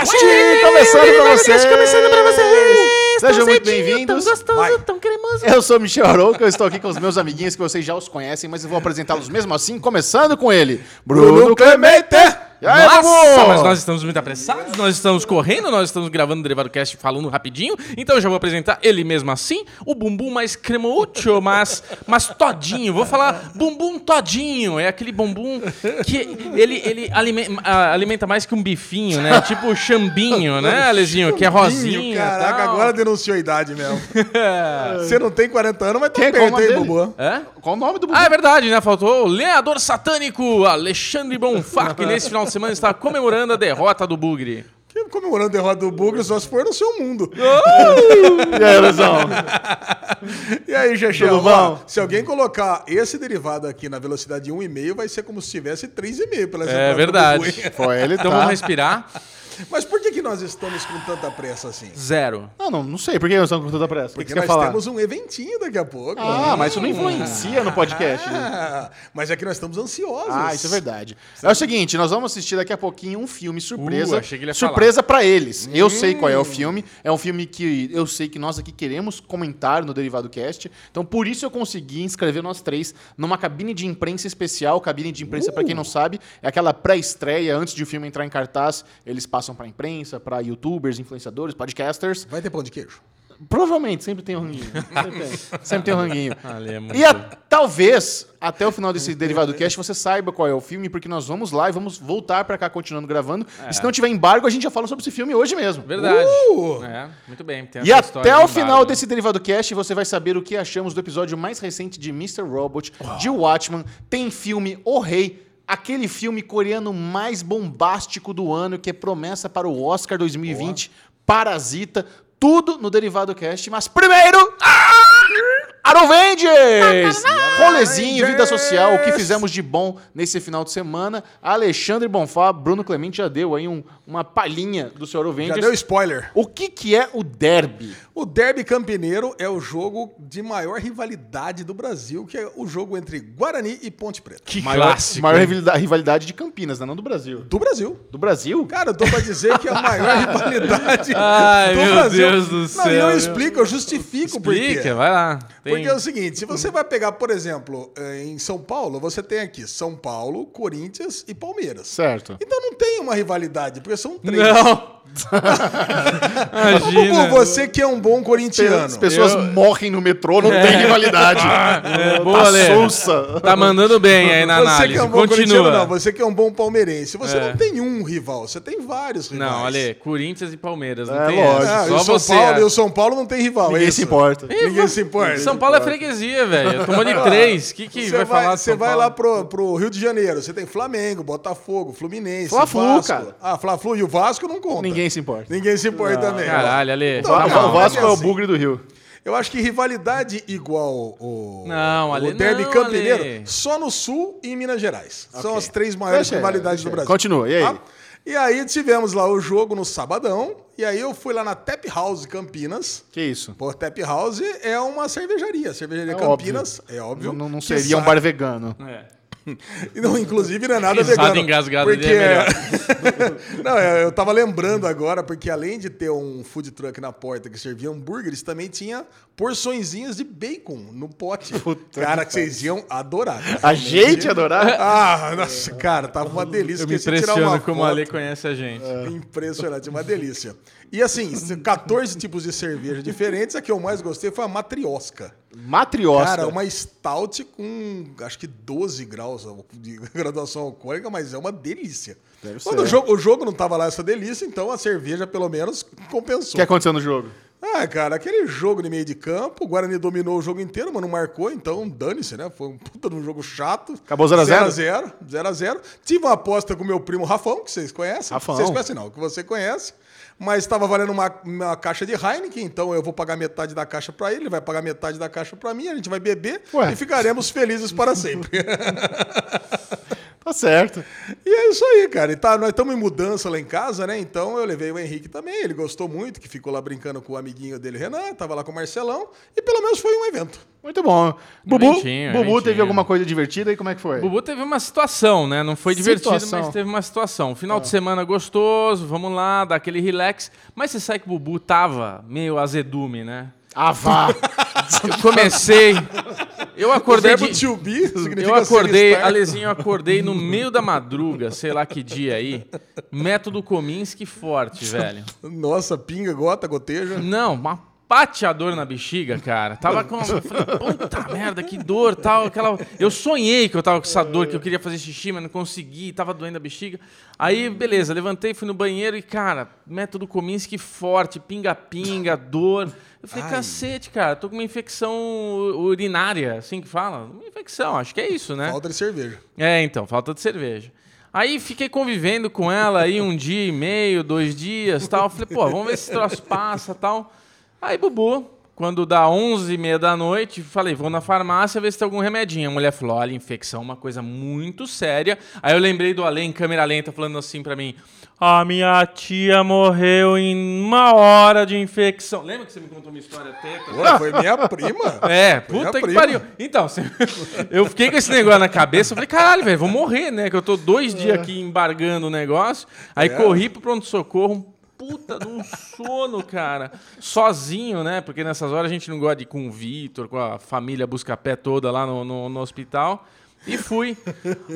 Cast começando pra vocês. começando pra vocês. Sejam muito bem-vindos. Tão gostoso, Vai. tão cremoso. Eu sou Michel Arouca, eu estou aqui com os meus amiguinhos que vocês já os conhecem, mas eu vou apresentá-los mesmo assim, começando com ele, Bruno Clemente. E aí, Nossa, Bubu? mas nós estamos muito apressados, nós estamos correndo, nós estamos gravando o Derivado Cast falando rapidinho, então eu já vou apresentar ele mesmo assim, o bumbum mais cremocho, mas, mas todinho. Vou falar bumbum todinho, é aquele bumbum que ele, ele alime- ah, alimenta mais que um bifinho, né? Tipo chambinho, né, Alezinho? Que é rosinho. Caraca, tal. agora denunciou a idade mesmo. Você não tem 40 anos, mas tá? Qual o perto? Bubu. É? Qual o nome do Bubu? Ah, é verdade, né? Faltou o lenhador satânico Alexandre Bonfá, que nesse final de semana está comemorando a derrota do Bugre. Que comemorando a derrota do Bugre só se for no seu mundo. E aí, Lesão? E aí, bom? Se alguém colocar esse derivado aqui na velocidade de 1,5, vai ser como se tivesse 3,5 pela É verdade. Foi ele, Então tá? vamos respirar. Mas por que, que nós estamos com tanta pressa assim? Zero. Não, não, não sei, por que nós estamos com tanta pressa? Porque nós falar? temos um eventinho daqui a pouco. Ah, mas isso não influencia no podcast. né? Ah, mas é que nós estamos ansiosos. Ah, isso é verdade. É o seguinte, nós vamos assistir daqui a pouquinho um filme surpresa. Uh, achei que ele ia surpresa pra eles. Eu sei qual é o filme. É um filme que eu sei que nós aqui queremos comentar no Derivado Cast. Então, por isso eu consegui inscrever nós três numa cabine de imprensa especial. Cabine de imprensa, pra quem não sabe, é aquela pré-estreia antes de o filme entrar em cartaz. Eles passam pra imprensa, pra youtubers, influenciadores, podcasters. Vai ter pão de queijo. Provavelmente, sempre tem um ranguinho. Sempre tem, sempre tem um ranguinho. Ali é muito- E a- talvez, até o final desse Derivado Cast, você saiba qual é o filme, porque nós vamos lá e vamos voltar pra cá continuando gravando. E se não tiver embargo, a gente já fala sobre esse filme hoje mesmo. Verdade. Uh! É, muito bem. tem E até de o final embargo. desse Derivado Cast, você vai saber o que achamos do episódio mais recente de Mr. Robot, de Watchman. Tem filme O Rei, aquele filme coreano mais bombástico do ano, que é promessa para o Oscar 2020, Parasita. Tudo no Derivado Cast. Mas primeiro... Arovengers! Rolezinho, vida social, o que fizemos de bom nesse final de semana. Alexandre Bonfá, Bruno Clemente já deu aí um- uma palhinha do seu Já Arovengers. deu spoiler. O que, que é o derby? O Derby Campineiro é o jogo de maior rivalidade do Brasil, que é o jogo entre Guarani e Ponte Preta. Que Maior, clássico. maior rivalidade, de Campinas, né? não do Brasil. Do Brasil. Do Brasil? Cara, eu tô pra dizer que é a maior rivalidade Ai, do meu Brasil. Deus do Não, céu. e eu explico, eu justifico por quê. Explica, vai lá. Tem- Porque é o seguinte, se você vai pegar, por exemplo, eh, em São Paulo, você tem aqui São Paulo, Corinthians e Palmeiras. Certo. Então não tem uma rivalidade, porque são três. Não. Imagina. Bubu, você que é um bom corintiano. As pessoas Eu- morrem no metrô, não tem rivalidade. É, Tá boa. Sousa. Tá mandando bem aí na Você análise. que é um bom corintiano, Continua. não. Você que é um bom palmeirense. Você É. não tem um rival, você tem vários rivais. Não, olha, Corinthians e Palmeiras, não É, tem lógico. Ah, e Só o São você. Paulo, acha. e o São Paulo não tem rival. é Ninguém isso? se importa. Ninguém se importa. São Paulo é freguesia, velho. Tomou de três. O que, que Você vai, vai, falar você vai lá pro, pro Rio de Janeiro, você tem Flamengo, Botafogo, Fluminense, Fla-Flu, Vasco. cara. Ah, Fla-Flu e o Vasco não conta. Ninguém se importa. Ninguém se importa também. Caralho, Ale. Não, O não, o Vasco é o assim. bugre do Rio. Eu acho que rivalidade igual o, Não, o Ale, Derby não, Campineiro, Ale. só no Sul e em Minas Gerais. São Ok. as três maiores Deixa- rivalidades deixa- do Brasil. Continua, e aí? Tá? E aí tivemos lá o jogo no sabadão, e aí eu fui lá na Tap House Campinas. Que isso? Pô, Tap House é uma cervejaria. Cervejaria É Campinas, é óbvio. Não, não seria um bar vegano. É. Não, inclusive não é nada Risada vegano. engasgada porque dele é. Não, eu tava lembrando agora, porque além de ter um food truck na porta que servia hambúrgueres, também tinha porçõezinhas de bacon no pote. cara, que vocês iam adorar. cara. A gente adorar? Ah, nossa, cara, tava uma delícia. Eu me impressiono uma como foto. a Ale conhece a gente. Impressionante, uma delícia. E assim, 14 tipos de cerveja diferentes. A que eu mais gostei foi a matriosca. Matriosca. Cara, uma stout com acho que 12 graus de graduação alcoólica, mas é uma delícia. Deve Quando o jogo, o jogo não tava lá essa delícia, então a cerveja pelo menos O compensou. que aconteceu no jogo? Ah, cara, aquele jogo de meio de campo, o Guarani dominou o jogo inteiro, mas não marcou, então dane-se, né? Foi um puta de um jogo chato. Acabou 0 a 0? 0x0, 0x0. Tive uma aposta com o meu primo Rafão, que vocês conhecem. Rafão. Vocês conhecem não, que você conhece. Mas estava valendo uma, uma caixa de Heineken, então eu vou pagar metade da caixa para ele, ele vai pagar metade da caixa para mim, a gente vai beber Ué. e ficaremos felizes para sempre. Tá certo. E é isso aí, cara. E tá, nós estamos em mudança lá em casa, né? Então eu levei o Henrique também. Ele gostou muito, que ficou lá brincando com o amiguinho dele, Renan. Tava lá com o Marcelão. E pelo menos foi um evento. Muito bom. Bubu, Eventinho, Bubu eventinho. teve alguma coisa divertida e como é que foi? Bubu teve uma situação, né? Não foi divertido, Situação. mas teve uma situação. Final de semana gostoso, vamos lá, dar aquele relax. Mas você sabe que o Bubu tava meio azedume, né? Ah, vá! Eu comecei. Eu O acordei. verbo de- to be Eu acordei, Alezinho, eu acordei no meio da madruga, sei lá que dia aí. Método Kominsky forte, velho. Nossa, pinga, gota, goteja. Não, uma pateador na bexiga, cara. Tava com. eu Falei, puta merda, que dor, tal. Aquela... Eu sonhei que eu tava com essa dor, que eu queria fazer xixi, mas não consegui, tava doendo a bexiga. Aí, beleza, levantei, fui no banheiro e, cara, método Kominsky forte, pinga-pinga, dor. Eu falei, Ai. cacete, cara, tô com uma infecção urinária, assim que fala? Uma infecção, acho que é isso, né? Falta de cerveja. É, então, falta de cerveja. Aí fiquei convivendo com ela aí um dia e meio, dois dias tal. Falei, pô, vamos ver se esse troço passa tal. Aí, Bubu, quando dá 11 e meia da noite, falei, vou na farmácia ver se tem algum remedinho. A mulher falou, olha, infecção é uma coisa muito séria. Aí eu lembrei do Além, em câmera lenta, falando assim pra mim, a minha tia morreu em uma hora de infecção. Lembra que você me contou uma história teta? Pô, foi minha prima. É, Foi puta que prima. pariu. Então, eu fiquei com esse negócio na cabeça. Eu falei, caralho, velho, vou morrer, né? Que eu tô dois dias aqui embargando o negócio. Aí É. corri pro pronto-socorro. Puta de um sono, cara. Sozinho, né? Porque nessas horas a gente não gosta de ir com o Vitor, com a família busca-pé toda lá no, no, no hospital. E fui.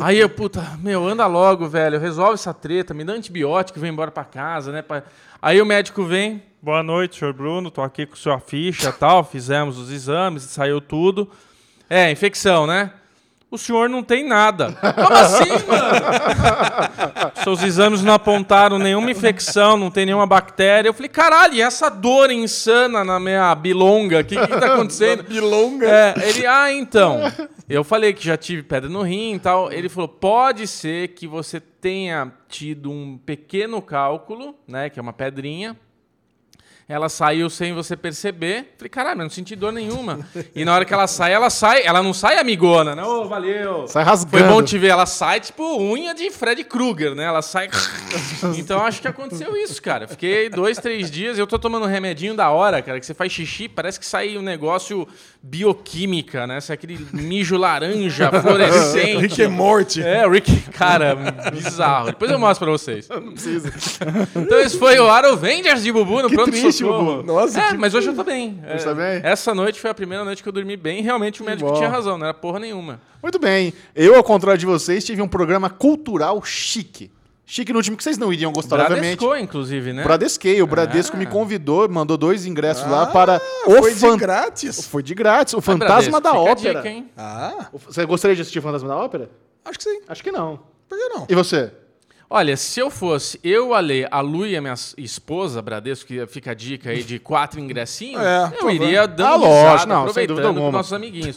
Aí eu, puta, meu, anda logo, velho. Resolve essa treta, me dá antibiótico vem embora pra casa, né? pra- Aí o médico vem. Boa noite, senhor Bruno. Tô aqui com sua ficha tal. Fizemos os exames, saiu tudo. É, infecção, né? O senhor não tem nada. Como assim, mano? Seus exames não apontaram nenhuma infecção, não tem nenhuma bactéria. Eu falei, caralho, e essa dor insana na minha bilonga? O que, que tá acontecendo? Bilonga. É, ele, ah, então. Eu falei que já tive pedra no rim e tal. Ele falou: pode ser que você tenha tido um pequeno cálculo, né? Que é uma pedrinha. Ela saiu sem você perceber. Falei, caralho, não senti dor nenhuma. E na hora que ela sai, ela sai, ela não sai amigona, né? Ô, valeu. Sai Foi rasgando. bom te ver. Ela sai tipo unha de Fred Krueger, né? Ela sai. então acho que aconteceu isso, cara. Fiquei dois, três dias. Eu tô tomando um remedinho da hora, cara, que você faz xixi, parece que sai um negócio bioquímica, né? Sai aquele mijo laranja fluorescente. Rick é morte. É, Rick, cara, bizarro. Depois eu mostro pra vocês. Não precisa. Então esse foi o Arovengers de Bubu no Que pronto triste, Bubu. Nossa, É, que- mas hoje eu tô bem. É, tá bem? Essa noite foi a primeira noite que eu dormi bem. Realmente o médico bom. tinha razão, não era porra nenhuma. Muito bem. Eu, ao contrário de vocês, tive um programa cultural chique. Chique no time que vocês não iriam gostar, obviamente. Bradesco, inclusive, né? Bradesquei. O Bradesco Ah. me convidou, mandou dois ingressos lá Ah, para o Foi de fan- grátis. Foi de grátis. O Fantasma Bradesco, da fica a Ópera. dica, hein? Ah, Você gostaria de assistir o Fantasma da Ópera? acho que sim. Acho que não. Por que não? E você? Olha, se eu fosse eu, Ale, a Lu e a minha esposa, Bradesco, que fica a dica aí de quatro ingressinhos, É, eu iria dando Ah, risada, lógico, não, aproveitando com alguma. nossos amiguinhos.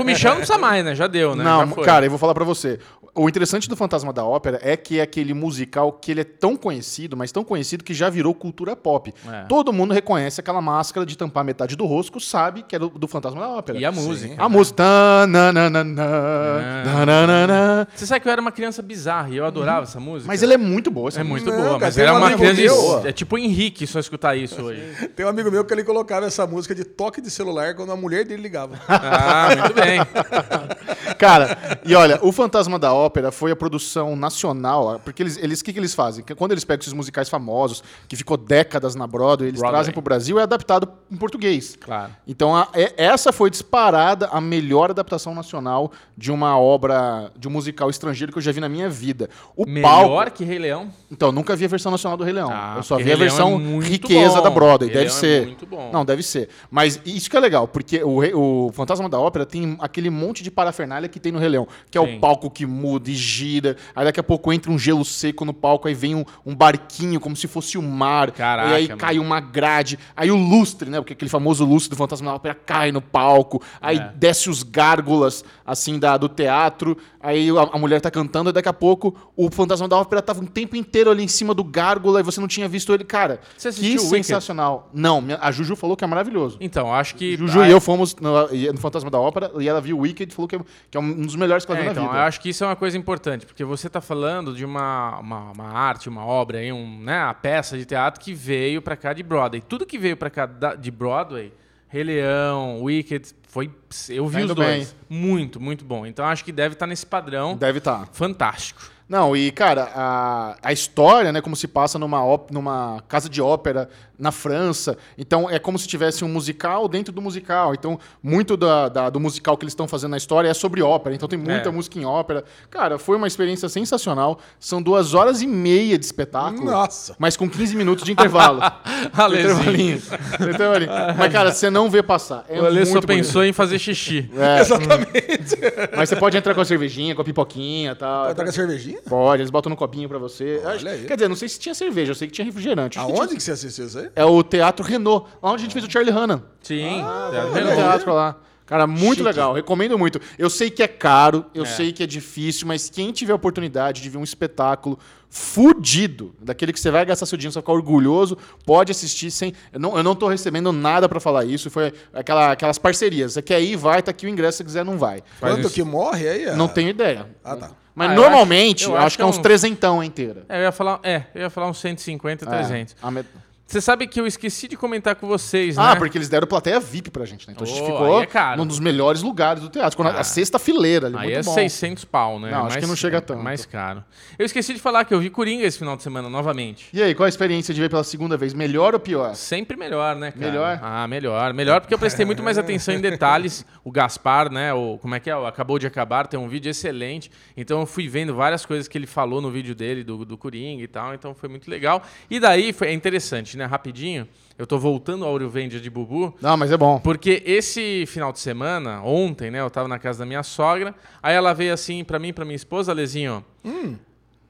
o Michel não precisa mais, né? Já deu, né? Não, cara, eu vou falar pra você. O interessante do Fantasma da Ópera é que é aquele musical que ele é tão conhecido, mas tão conhecido que já virou cultura pop. É. Todo mundo reconhece aquela máscara de tampar metade do rosto, sabe que é do, do Fantasma da Ópera. E a música. A música. Tá, na, na, na, na, É. na, na, na, na. Você sabe que eu era uma criança bizarra e eu adorava essa música. Mas ele é muito boa. É música. muito Não, boa, cara, mas era um uma criança. meu- É tipo Henrique só escutar isso hoje. Tem um amigo meu que ele colocava essa música de toque de celular quando a mulher dele ligava. Ah, muito bem. Cara, e olha, o Fantasma da Ópera foi a produção nacional, porque eles, eles, o que, que eles fazem? Quando eles pegam esses musicais famosos, que ficou décadas na Broadway, eles Broadway. trazem pro Brasil e é adaptado em português. Claro. Então, a- é- essa foi disparada a melhor adaptação nacional de uma obra, de um musical estrangeiro que eu já vi na minha vida. O Melhor palco. que Rei Leão. Então, nunca vi a versão nacional do Rei Leão. Ah, eu só vi a Rei Leão versão é riqueza bom. da Broadway. Rei deve Leão é ser. muito bom. Não, deve ser. Mas isso que é legal, porque o, o Fantasma da Ópera tem aquele monte de parafernália que tem no Rei Leão, que é Sim. o palco que muda e gira. Aí daqui a pouco entra um gelo seco no palco, aí vem um, um barquinho como se fosse o mar. Caraca, e aí mano. cai uma grade. Aí o lustre, né? Porque aquele famoso lustre do Fantasma da Ópera cai no palco. Aí É. desce os gárgulas, assim, da, do teatro. Aí a, a mulher tá cantando, e daqui a pouco o Fantasma da Ópera tava um tempo inteiro ali em cima do gárgula e você não tinha visto ele. Cara, Você que assistiu Wicked? sensacional. Não, a Juju falou que é maravilhoso. Então, acho que. Juju Ah, e eu fomos no, no Fantasma da Ópera e ela viu o Wicked e falou que é, que é um dos melhores que ela É, viu então, na eu vida. acho que isso é uma coisa importante, porque você está falando de uma, uma, uma arte, uma obra, aí, um, né, a peça de teatro que veio para cá de Broadway. Tudo que veio para cá da- de Broadway Rei Leão, Wicked, foi. Eu vi Tá os dois. Muito, muito bom. Então acho que deve estar nesse padrão. Deve estar. Fantástico. Não, e cara, a, a história, né, como se passa numa, op- numa casa de ópera na França. Então é como se tivesse um musical dentro do musical. Então, muito da, da- do musical que eles estão fazendo na história é sobre ópera. Então tem muita É. música em ópera. Cara, foi uma experiência sensacional. São duas horas e meia de espetáculo. Nossa. Mas com 15 minutos de intervalo. Intervalinho. Intervalinho. Mas, cara, você não vê passar. É o Ale só bonito. pensou em fazer xixi. É, Exatamente. mas você pode entrar com a cervejinha, com a pipoquinha e tal. Vai tragar cervejinha? Pode, eles botam no copinho pra você. Olha Acho- aí. Quer dizer, não sei se tinha cerveja, eu sei que tinha refrigerante. Acho que Aonde tinha- que você assistiu isso aí? É o Teatro Renault, lá onde a gente fez o Charlie Hanna. Sim. Ah, Teatro aí. teatro lá. Cara, muito Chique. legal, recomendo muito. Eu sei que é caro, eu É. sei que é difícil, mas quem tiver a oportunidade de ver um espetáculo fudido, daquele que você vai gastar seu dinheiro, você vai ficar orgulhoso, pode assistir sem. Eu não, eu não tô recebendo nada pra falar isso, foi aquela, aquelas parcerias. Você quer ir, vai, tá aqui o ingresso, se quiser, não vai. Quanto isso. que morre aí? é? Não tenho ideia. Ah, tá. Mas Ah, eu normalmente, acho- acho, acho que é uns é um- trezentão inteira. É, eu ia falar, é, eu ia falar uns 150, 300. É, a met- Você sabe que eu esqueci de comentar com vocês, Ah, né? porque eles deram plateia VIP pra gente, né? Então a gente Oh, ficou aí é caro. num dos melhores lugares do teatro. Quando a- Ah. a sexta fileira ali, Aí muito é bom. 600 pau, né? Não, acho que não chega tanto. Mais caro. Eu esqueci de falar que eu vi Coringa esse final de semana novamente. E aí, qual a experiência de ver pela segunda vez? Melhor ou pior? Sempre melhor, né, cara? Melhor? Ah, melhor. Melhor porque eu prestei muito mais atenção em detalhes. O Gaspar, né? O, como é que é? O Acabou de Acabar, tem um vídeo excelente. Então eu fui vendo várias coisas que ele falou no vídeo dele, do, do Coringa e tal. Então foi muito legal. E daí foi, é interessante, né? Rapidinho, eu tô voltando ao Vendia de Bubu. Não, mas é bom. Porque esse final de semana, ontem, né, eu tava na casa da minha sogra, aí ela veio assim pra mim, pra minha esposa, Lezinho.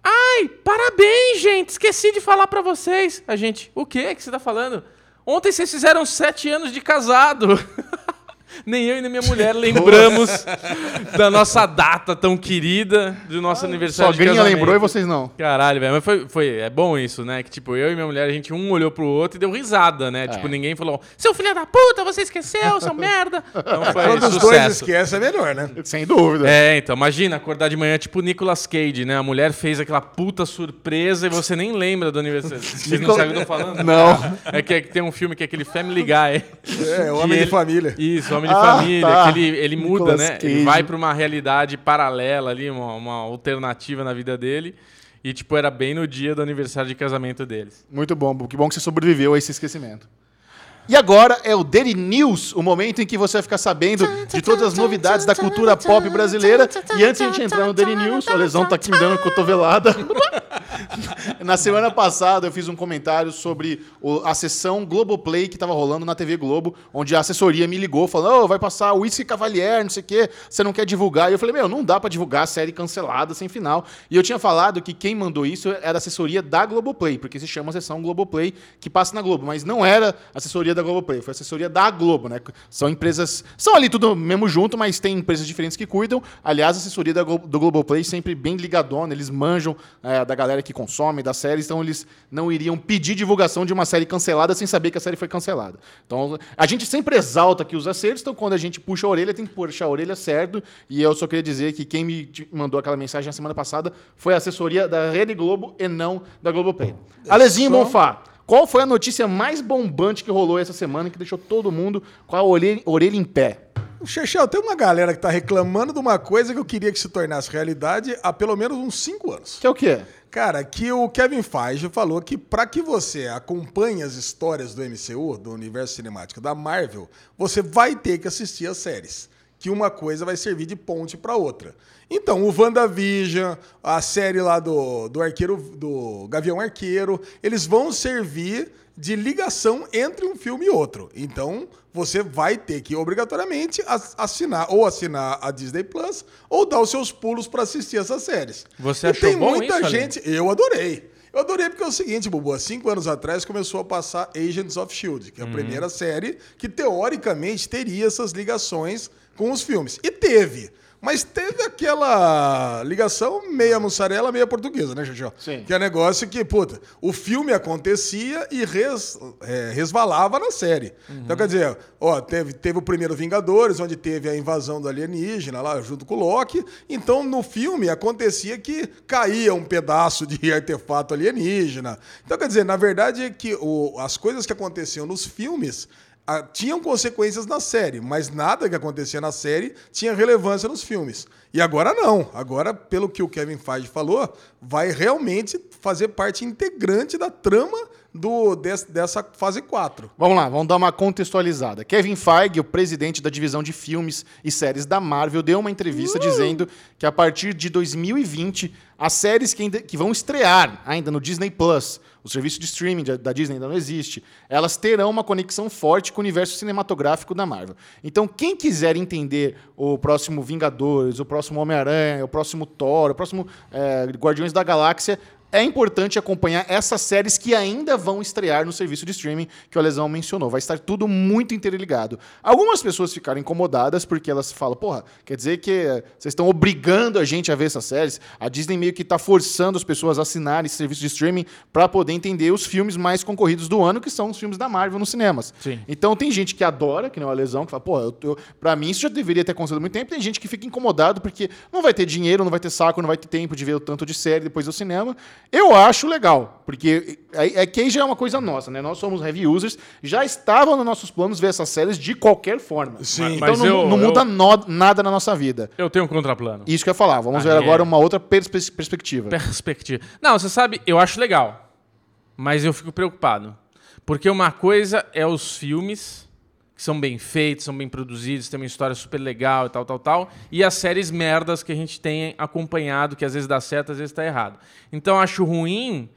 Ai, parabéns, gente! Esqueci de falar pra vocês. A gente, o quê que você tá falando? Ontem vocês fizeram sete anos de casado. Nem eu e nem minha mulher lembramos da nossa data tão querida, do nosso aniversário de Sogrinha casamento. lembrou e vocês não. Caralho, velho. Mas foi, foi. É bom isso, né? Que, tipo, eu e minha mulher, a gente um olhou pro outro e deu risada, né? Tipo, ninguém falou, seu filho da puta, você esqueceu, seu merda. Então foi Quando os dois esquecem, é melhor, né? Sem dúvida. É, então, imagina acordar de manhã, tipo o Nicolas Cage, né? A mulher fez aquela puta surpresa e você nem lembra do aniversário. Vocês não sabem o que eu tô falando? Não. É que, é que tem um filme que é aquele Family Guy. É, homem de ele- família. Isso, Homem de Ah, Família. tá. Que ele, ele muda, né? Ele Cage. vai pra uma realidade paralela ali, uma, uma alternativa na vida dele. E, tipo, era bem no dia do aniversário de casamento deles. Muito bom, que bom que você sobreviveu a esse esquecimento. E agora é o Daily News, o momento em que você vai ficar sabendo de todas as novidades da cultura pop brasileira. E antes de a gente entrar no Daily News, o Lesão tá aqui me dando cotovelada. Na semana passada eu fiz um comentário sobre a sessão Globoplay que tava rolando na TV Globo, onde a assessoria me ligou falando: "Ô, vai passar o Whisky Cavalier, não sei o quê, você não quer divulgar?" E eu falei: "Meu, não dá pra divulgar a série cancelada sem final". E eu tinha falado que quem mandou isso era a assessoria da Globoplay, porque se chama sessão Globoplay que passa na Globo, mas não era assessoria da Globoplay, foi assessoria da Globo, né? São empresas, são ali tudo mesmo junto, mas tem empresas diferentes que cuidam. Aliás, a assessoria da Glo- do Globoplay sempre bem ligadona, eles manjam é, da galera que consome das séries, então eles não iriam pedir divulgação de uma série cancelada sem saber que a série foi cancelada. Então, a gente sempre exalta aqui os acertos, então quando a gente puxa a orelha, tem que puxar a orelha certo. E eu só queria dizer que quem me mandou aquela mensagem na semana passada foi a assessoria da Rede Globo e não da Globoplay. Alezinho Só- Bonfá, qual foi a notícia mais bombante que rolou essa semana que deixou todo mundo com a orelha, orelha em pé? Chechel, tem uma galera que tá reclamando de uma coisa que eu queria que se tornasse realidade há pelo menos uns 5 anos. Que é o quê? Cara, que o Kevin Feige falou que para que você acompanhe as histórias do MCU, do universo cinemático da Marvel, você vai ter que assistir as séries. Que uma coisa vai servir de ponte para outra. Então, o WandaVision, a série lá do, do arqueiro, do Gavião Arqueiro, eles vão servir de ligação entre um filme e outro. Então, você vai ter que obrigatoriamente as- assinar ou assinar a Disney Plus ou dar os seus pulos para assistir essas séries. Você E achou tem bom muita isso, gente, eu adorei. Eu adorei porque é o seguinte, Bubu, há cinco anos atrás começou a passar Agents of S.H.I.E.L.D., que é a primeira série que teoricamente teria essas ligações com os filmes. E teve. Mas teve aquela ligação meia mussarela, meia portuguesa, né, Xixó? Sim. Que é negócio que, puta, o filme acontecia e res- é, resvalava na série. Então, quer dizer, ó, teve, teve o primeiro Vingadores, onde teve a invasão do alienígena lá junto com o Loki. Então, no filme, acontecia que caía um pedaço de artefato alienígena. Então, quer dizer, na verdade, é que o- as coisas que aconteciam nos filmes ah, tinham consequências na série, mas nada que acontecia na série tinha relevância nos filmes. E agora não. Agora, pelo que o Kevin Feige falou, vai realmente fazer parte integrante da trama do, des- dessa fase 4. Vamos lá, vamos dar uma contextualizada. Kevin Feige, o presidente da divisão de filmes e séries da Marvel, deu uma entrevista dizendo que a partir de 2020, as séries que, ainda, que vão estrear ainda no Disney Plus, o serviço de streaming da- Disney ainda não existe, elas terão uma conexão forte com o universo cinematográfico da Marvel. Então, quem quiser entender o próximo Vingadores, o próximo Homem-Aranha, o próximo Thor, o próximo eh, Guardiões da Galáxia, é importante acompanhar essas séries que ainda vão estrear no serviço de streaming que o Alesão mencionou. Vai estar tudo muito interligado. Algumas pessoas ficaram incomodadas porque elas falam, porra, quer dizer que eh, vocês estão obrigando a gente a ver essas séries? A Disney meio que está forçando as pessoas a assinarem esse serviço de streaming para poder entender os filmes mais concorridos do ano, que são os filmes da Marvel nos cinemas. Sim. Então tem gente que adora, que nem o Alesão, que fala, pô, eu, eu, pra mim isso já deveria ter acontecido há muito tempo. Tem gente que fica incomodado porque não vai ter dinheiro, não vai ter saco, não vai ter tempo de ver o tanto de série depois do cinema. Eu acho legal, porque é, é que aí já é uma coisa nossa, né? Nós somos heavy users, já estavam nos nossos planos ver essas séries de qualquer forma. Sim. Então Mas não, eu- não eu- muda nó- nada na nossa vida. Eu tenho um contraplano. Isso que eu ia falar. Vamos Ah, ver é. agora uma outra perspe- perspectiva. Perspectiva. Não, você sabe, eu acho legal. Mas eu fico preocupado. Porque uma coisa é os filmes, que são bem feitos, são bem produzidos, tem uma história super legal e tal, tal, tal. E as séries merdas que a gente tem acompanhado, que às vezes dá certo, às vezes tá errado. Então eu acho ruim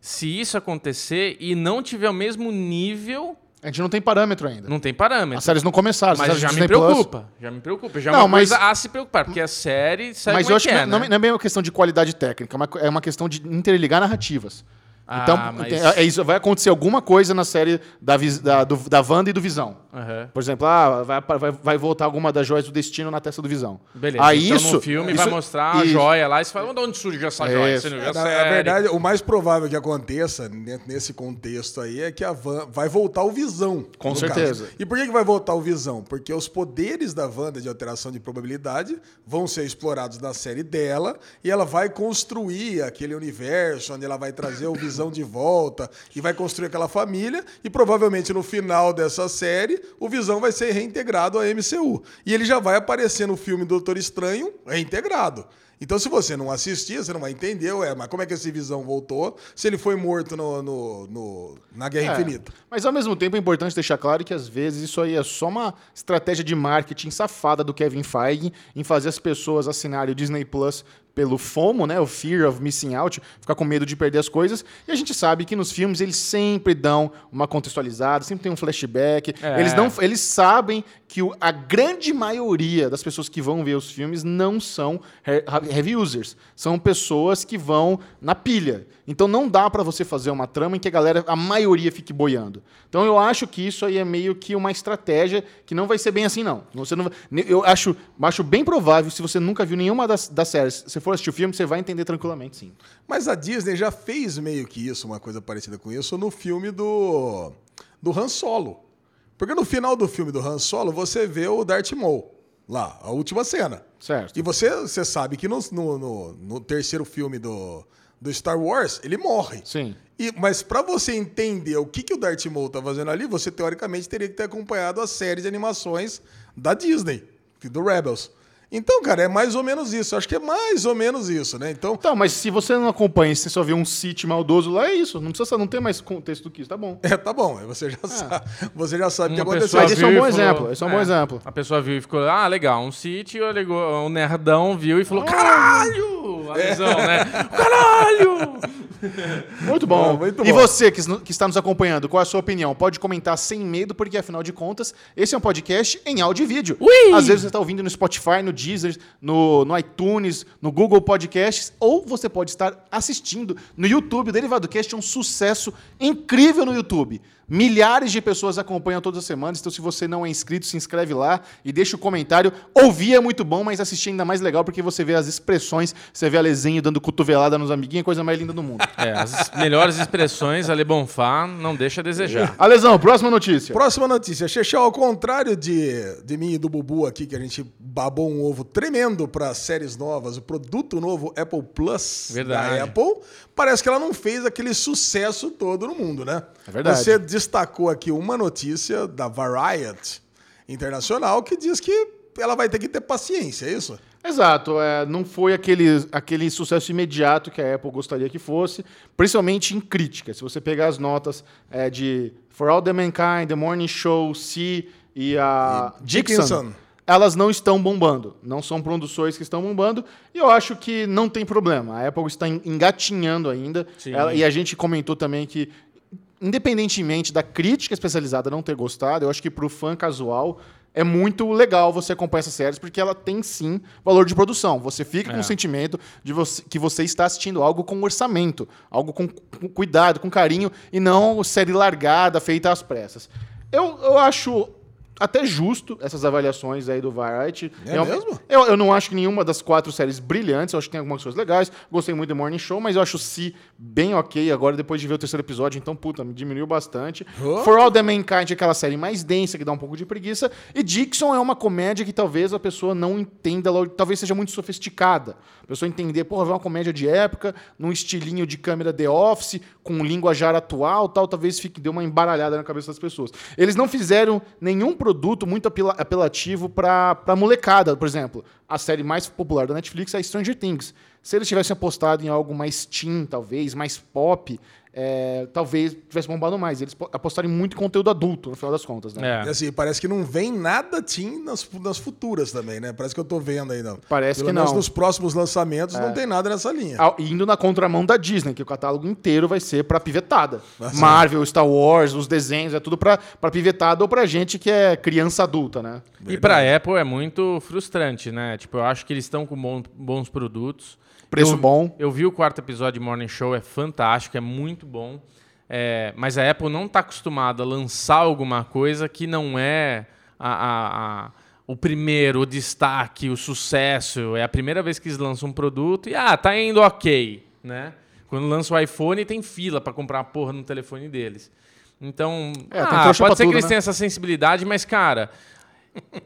se isso acontecer e não tiver o mesmo nível. A gente não tem parâmetro ainda. Não tem parâmetro. As séries não começaram. as Mas já me preocupa. Já me preocupa. Já é Não, uma mas- coisa a se preocupar. Porque a série sabe Mas eu é acho que que é, não, né? não é bem uma questão de qualidade técnica, é uma- é uma questão de interligar narrativas. Ah, então, mas- é isso, vai acontecer alguma coisa na série da, da, do, da Wanda e do Visão. Aham. Por exemplo, ah, vai, vai, vai voltar alguma das joias do destino na testa do Visão. Beleza. Aí então isso, no filme isso- vai mostrar a isso. joia lá e você fala, de onde surgiu essa joia? Isso. Você não viu É, a na, na verdade, o mais provável que aconteça nesse contexto aí é que a Van vai voltar o Visão. Com certeza. caso. E por que, que vai voltar o Visão? Porque os poderes da Wanda de alteração de probabilidade vão ser explorados na série dela e ela vai construir aquele universo onde ela vai trazer o Visão de volta e vai construir aquela família e provavelmente no final dessa série o Visão vai ser reintegrado à MCU. E ele já vai aparecer no filme Doutor Estranho reintegrado. Então, se você não assistir, você não vai entender, ué, mas como é que esse Visão voltou se ele foi morto no, no- no- na Guerra É, Infinita? Mas ao mesmo tempo é importante deixar claro que às vezes isso aí é só uma estratégia de marketing safada do Kevin Feige em fazer as pessoas assinarem o Disney Plus pelo FOMO, né, o Fear of Missing Out, ficar com medo de perder as coisas. E a gente sabe que nos filmes eles sempre dão uma contextualizada, sempre tem um flashback. É. Eles não, eles sabem que o- a grande maioria das pessoas que vão ver os filmes não são he- heavy users, são pessoas que vão na pilha. Então não dá pra você fazer uma trama em que a galera, a maioria fique boiando. Então eu acho que isso aí é meio que uma estratégia que não vai ser bem assim não. Você não eu acho, acho bem provável se você nunca viu nenhuma das, das séries, se for assistir o filme, você vai entender tranquilamente, sim. Mas a Disney já fez meio que isso, uma coisa parecida com isso, no filme do, do Han Solo. Porque no final do filme do Han Solo, você vê o Darth Maul, lá, a última cena. Certo. E você, você sabe que no, no, no- terceiro filme do, do Star Wars, ele morre. Sim. E, mas para você entender o que, que o Darth Maul tá fazendo ali, você teoricamente teria que ter acompanhado a série de animações da Disney, do Rebels. Então, cara, é mais ou menos isso. Acho que é mais ou menos isso, né? Então, Então, mas se você não acompanha, se você só vê um City maldoso lá, é isso. Não precisa não ter mais contexto do que isso, tá bom. É, tá bom. Você já sabe, você já sabe o que aconteceu. pessoa Mas esse é um bom falou- exemplo, esse é um bom exemplo. A pessoa viu e ficou, ah, legal, um sítio, ligou, o nerdão viu e falou, caralho! A visão, né? Caralho! Muito bom. Não, muito e bom. você que, que está nos acompanhando, qual é a sua opinião? Pode comentar sem medo, porque afinal de contas, esse é um podcast em áudio e vídeo. Ui! Às vezes você está ouvindo no Spotify, no Deezer, no, no iTunes, no Google Podcasts, ou você pode estar assistindo no YouTube. O Derivado Cast é um sucesso incrível no YouTube. Milhares de pessoas acompanham todas as semanas, então se você não é inscrito, se inscreve lá e deixa o comentário. Ouvir é muito bom, mas assistir é ainda mais legal porque você vê as expressões, você vê a Lezinho dando cotovelada nos amiguinhos, é a coisa mais linda do mundo. É, as melhores expressões, Ale Bonfá, não deixa a desejar. Alesão, próxima notícia. Próxima notícia. Chechel, ao contrário de, de mim e do Bubu aqui, que a gente babou um ovo tremendo para séries novas, o produto novo Apple Plus Verdade. da Apple, parece que ela não fez aquele sucesso todo no mundo, né? É verdade. Você destacou aqui uma notícia da Variety Internacional que diz que ela vai ter que ter paciência, é isso? Exato, é, não foi aquele, aquele sucesso imediato que a Apple gostaria que fosse, principalmente em crítica. Se você pegar as notas é, de For All the Mankind, The Morning Show, C e a E Dixon, Dickinson. Elas não estão bombando. Não são produções que estão bombando. E eu acho que não tem problema. A Apple está en- engatinhando ainda. Ela- e a gente comentou também que, independentemente da crítica especializada não ter gostado, eu acho que para o fã casual é muito legal você acompanhar essas séries, porque ela tem sim valor de produção. Você fica com É. o sentimento de você- que você está assistindo algo com orçamento, algo com, com cuidado, com carinho, e não série largada, feita às pressas. Eu, eu acho até justo essas avaliações aí do Variety. É Eu- mesmo? Eu, eu não acho que nenhuma das quatro séries brilhantes, eu acho que tem algumas coisas legais. Gostei muito do Morning Show, mas eu acho Si bem ok agora, depois de ver o terceiro episódio, então, puta, me diminuiu bastante. Oh. For All the Mankind é aquela série mais densa, que dá um pouco de preguiça. E Dixon é uma comédia que talvez a pessoa não entenda, talvez seja muito sofisticada. A pessoa entender, porra, ver uma comédia de época, num estilinho de câmera The Office, com um linguajar atual, tal, talvez fique dê uma embaralhada na cabeça das pessoas. Eles não fizeram nenhum produto muito apela- apelativo pra, pra molecada, por exemplo. A série mais popular da Netflix é Stranger Things. Se eles tivessem apostado em algo mais teen, talvez, mais pop, é, talvez tivesse bombado mais. Eles po- apostaram em muito conteúdo adulto, no final das contas, né? E É. assim, parece que não vem nada Tim nas, nas futuras também, né? Parece que eu tô vendo aí, não. Parece Pelo que menos não. É. nos próximos lançamentos não tem nada nessa linha. Indo na contramão da Disney, que o catálogo inteiro vai ser pra pivetada. Nossa. Marvel, Star Wars, os desenhos, é tudo pra, pra pivetada ou pra gente que é criança adulta, né? E pra Apple é muito frustrante, né? Tipo, eu acho que eles estão com bons produtos. Preço Eu- bom. Eu vi o quarto episódio de Morning Show, é fantástico, é muito bom. É, mas a Apple não está acostumada a lançar alguma coisa que não é a- a- a- o primeiro, o destaque, o sucesso. É a primeira vez que eles lançam um produto e, ah, tá indo ok, né? Quando lança o iPhone, tem fila para comprar a porra no telefone deles. Então, É, ah, pode ser que tudo, eles né? tenham essa sensibilidade, mas, cara,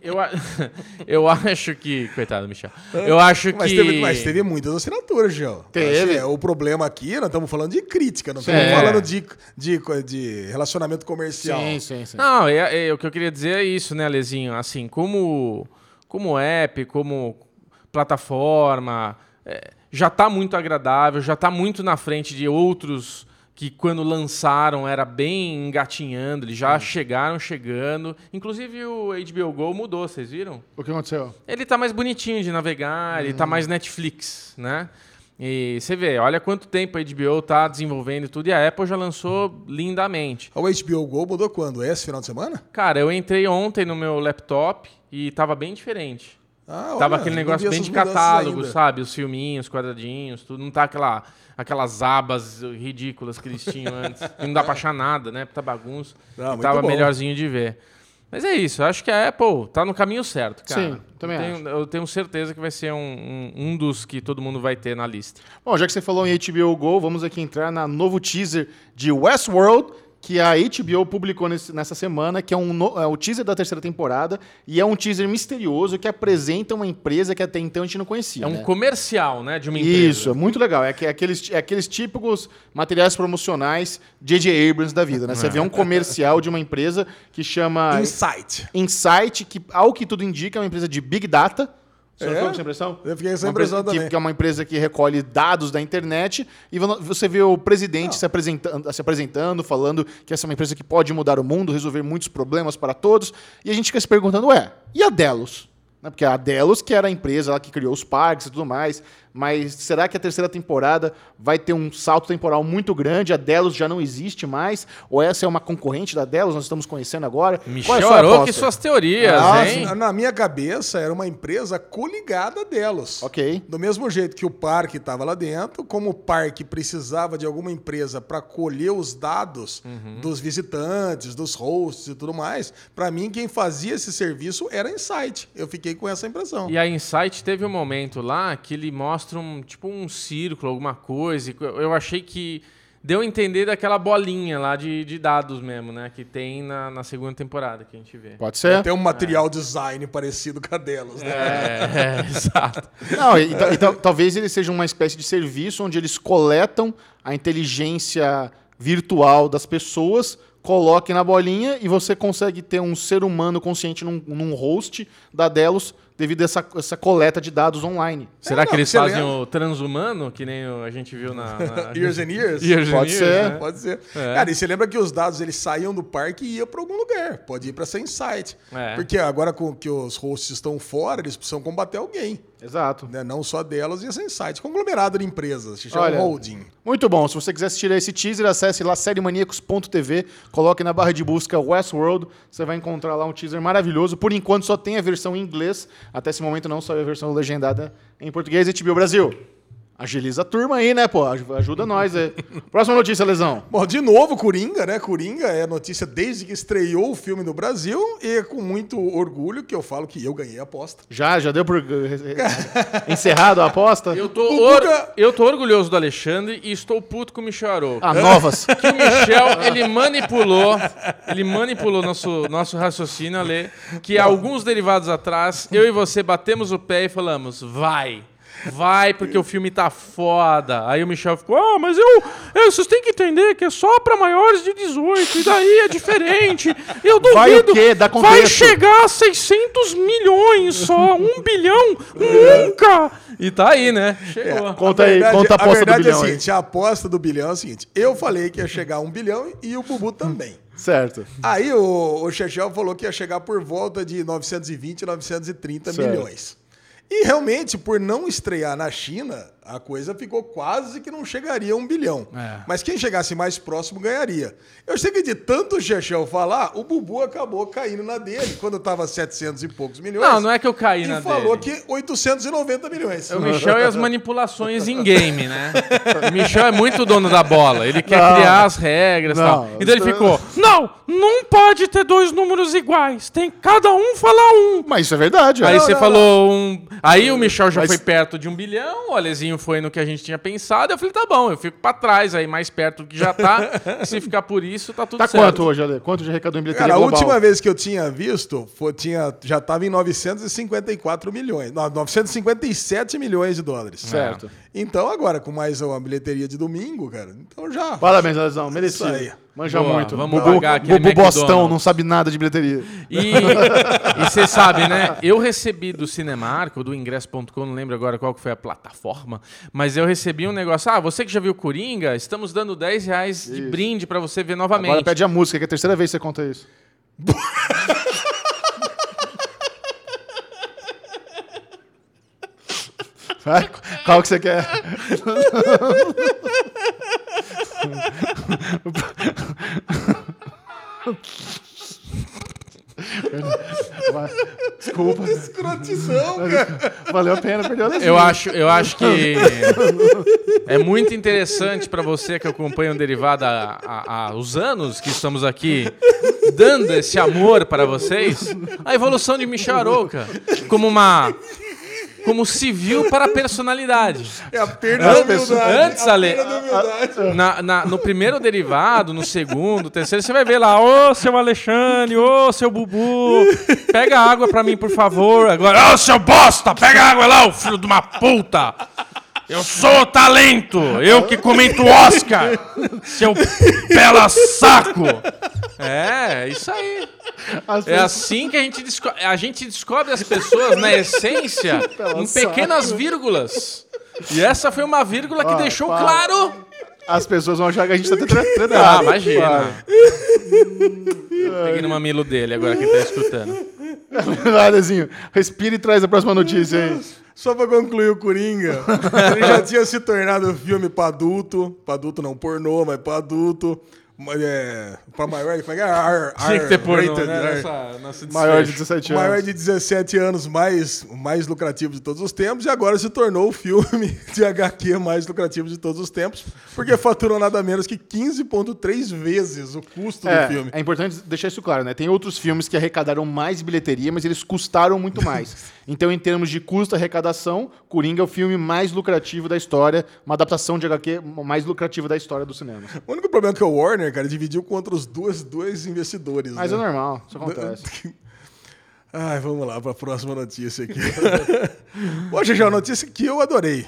eu, a- eu acho que... Coitado, Michel. Eu acho Mas, que... teve, mas teve muitas assinaturas, Gil. Teve. É, o problema aqui, nós estamos falando de crítica, não estamos É. falando de, de, de relacionamento comercial. Sim, sim, sim. Não, é, é- o que eu queria dizer é isso, né, Lezinho? Assim, como, como app, como plataforma, é, já está muito agradável, já está muito na frente de outros que quando lançaram era bem engatinhando, eles já chegaram chegando. Inclusive o HBO Go mudou, vocês viram? O que aconteceu? Ele tá mais bonitinho de navegar, ele tá mais Netflix, né? E você vê, olha quanto tempo a HBO tá desenvolvendo tudo e a Apple já lançou lindamente. O HBO Go mudou quando? Esse final de semana? Cara, eu entrei ontem no meu laptop e tava bem diferente. Ah, tava olha, aquele não negócio bem de catálogo, ainda. sabe? Os filminhos, quadradinhos, tudo. Não tá aquela, aquelas abas ridículas que eles tinham antes. Não dá pra achar nada, né? Puta bagunça. Não, E tava bom. melhorzinho de ver. Mas é isso, eu acho que a Apple tá no caminho certo, cara. Sim, também eu tenho, eu tenho certeza que vai ser um, um, um dos que todo mundo vai ter na lista. Bom, já que você falou em HBO Go, vamos aqui entrar na novo teaser de Westworld, que a HBO publicou nesse- nessa semana, que é, um no- é o teaser da terceira temporada, e é um teaser misterioso que apresenta uma empresa que até então a gente não conhecia. É um né? comercial, né? De uma empresa. Isso, é muito legal. É, é aqueles, é aqueles típicos materiais promocionais J.J. Abrams da vida, né? Você vê um comercial de uma empresa que chama Insight. Insight, que, ao que tudo indica, é uma empresa de Big Data. Você É? ficou com essa impressão? Eu fiquei com essa Uma impressão empresa que- também. Que é uma empresa que recolhe dados da internet e vo- você vê o presidente se apresentando, se apresentando, falando que essa é uma empresa que pode mudar o mundo, resolver muitos problemas para todos. E a gente fica se perguntando, ué, e a Delos? Né, Porque a Delos, que era a empresa lá que criou os parques e tudo mais, mas será que a terceira temporada vai ter um salto temporal muito grande? A Delos já não existe mais? Ou essa é uma concorrente da Delos? Nós estamos conhecendo agora? Qual é a Michel sua Aroque aposta? e suas teorias, Nossa, hein? na- minha cabeça era uma empresa coligada delas. Ok. Do mesmo jeito que o parque estava lá dentro, como o parque precisava de alguma empresa para colher os dados Uhum. dos visitantes, dos hosts e tudo mais, para mim quem fazia esse serviço era a Insight. Eu fiquei com essa impressão. E a Insight teve um momento lá que ele mostra um tipo um círculo, alguma coisa. e Eu achei que deu a entender daquela bolinha lá de, de dados mesmo, né? Que tem na, na segunda temporada que a gente vê. Pode ser? Tem um material design parecido com a delas, né? É, é, exato. Não, e, e ta- talvez ele seja uma espécie de serviço onde eles coletam a inteligência virtual das pessoas, coloquem na bolinha e você consegue ter um ser humano consciente num, num host da Delos devido a essa, essa coleta de dados online. Será É, que não, eles fazem lembra? o transhumano, que nem a gente viu na... na- Years and years? Years and Pode years, ser. né? Pode ser. É. Cara, e você lembra que os dados eles saíam do parque e iam para algum lugar. Pode ir para essa insight. É. Porque agora com que os hosts estão fora, eles precisam combater alguém. Exato. Né? Não só delas e essa insight. Conglomerado de empresas. Se chama Olha, holding. Muito bom. Se você quiser assistir esse teaser, acesse lá sériemaníacos.tv, coloque na barra de busca Westworld, você vai encontrar lá um teaser maravilhoso. Por enquanto só tem a versão em inglês, até esse momento não saiu a versão legendada em português. HBO Brasil, agiliza a turma aí, né, pô? Aj- Ajuda nós aí. Próxima notícia, Lesão. Bom, de novo, Coringa, né? Coringa é notícia desde que estreou o filme no Brasil e é com muito orgulho que eu falo que eu ganhei a aposta. Já, já deu por eh, encerrado a aposta? Eu tô, or- eu tô orgulhoso do Alexandre e estou puto com o Michel Arouca. Ah, novas. que o Michel, ele manipulou, ele manipulou nosso, nosso raciocínio, Ale, que alguns derivados atrás, eu e você batemos o pé e falamos, vai. Vai, porque o filme tá foda. Aí o Michel ficou, ah, mas eu, eu- Vocês têm que entender que é só pra maiores de 18, e daí é diferente. Eu duvido. Vai o quê? Dá vai chegar a 600 milhões só, um bilhão, nunca. E tá aí, né? Chegou. Conta aí, verdade- conta a aposta do verdade bilhão é a aí. seguinte, a aposta do bilhão é a seguinte. Eu falei que ia chegar a um bilhão e o Bubu também. Certo. Aí o, o Chechel falou que ia chegar por volta de 920, 930 Certo. milhões. E realmente, por não estrear na China, a coisa ficou quase que não chegaria a um bilhão. É. Mas quem chegasse mais próximo ganharia. Eu sei que de tanto o Chechel falar, o Bubu acabou caindo na dele quando tava 700 e poucos milhões. Não, não é que eu caí E na falou dele. que 890 milhões. É o Michel e as manipulações em game, né? O Michel é muito dono da bola. Ele quer Não. criar as regras e tal. Não, Então ele isso- ficou: Não, não pode ter dois números iguais. Tem cada um falar um. Mas isso é verdade. Aí é. você não, falou um. Aí o Michel já Mas- foi perto de um bilhão, o Alezinho foi no que a gente tinha pensado. Eu falei, tá bom, eu fico pra trás aí, mais perto do que já tá. Se ficar por isso, tá tudo Tá certo. quanto hoje, Ale? Quanto de arrecadou em bilheteria Cara, a global? última vez que eu tinha visto, foi, tinha, já estava em 954 milhões. Não, 957 milhões de dólares. Certo. Então, agora, com mais uma bilheteria de domingo, cara, então já. Parabéns, Lesão. Merecido. Isso aí. Manja Boa, muito. vamos Bubu, pagar aquele Bubu Bostão, não sabe nada de bilheteria. E você sabe, né? Eu recebi do Cinemark, ou do ingresso.com, não lembro agora qual que foi a plataforma, mas eu recebi um negócio. Ah, você que já viu Coringa, estamos dando 10 reais de Isso. brinde pra você ver novamente. Agora pede a música, que é a terceira vez que você conta isso. qual que você quer? Desculpa. Escrotizão, cara. Valeu a pena, perdeu a Eu acho, eu acho que é muito interessante pra você que acompanha o Derivado há, há- há os anos que estamos aqui dando esse amor para vocês, a evolução de Michel Arouca como uma como civil para a personalidade. É a perda da Antes- humildade. antes, a Ale- da. Na- na- no primeiro derivado, no segundo, terceiro, você vai ver lá, ô seu Alexandre, ô seu Bubu, pega água pra mim, por favor. Agora, ô seu bosta, pega água lá, ô filho de uma puta. Eu sou o talento, eu que comento Oscar, seu pela saco. É, é isso aí. É assim que a gente, desco a gente descobre as pessoas na essência, em pequenas vírgulas. E essa foi uma vírgula que Ah, deixou para. claro As pessoas vão achar que a gente tá tre- treinado. ah, imagina. Peguei no mamilo dele agora quem tá escutando. Vai, Lezinho. Respira e traz a próxima notícia aí. Só pra concluir o Coringa, ele já tinha se tornado filme pra adulto, pra adulto não, pornô, mas pra adulto, é, pra maior, como é que é? R, Tinha que ter pornô, rated, né? R. Nessa, nessa Maior de desfecho. 17 anos. Maior de 17 anos, mais, mais lucrativo de todos os tempos, e agora se tornou o filme de HQ mais lucrativo de todos os tempos, porque faturou nada menos que 15,3 vezes o custo do É, filme. é importante deixar isso claro, né? Tem outros filmes que arrecadaram mais bilheteria, mas eles custaram muito mais. Então, em termos de custo e arrecadação, Coringa é o filme mais lucrativo da história, uma adaptação de HQ mais lucrativa da história do cinema. O único problema é que o Warner, cara, dividiu contra os dois, dois investidores. Mas né? é normal, isso acontece. Ai, vamos lá para a próxima notícia aqui. Hoje já é uma notícia que eu adorei.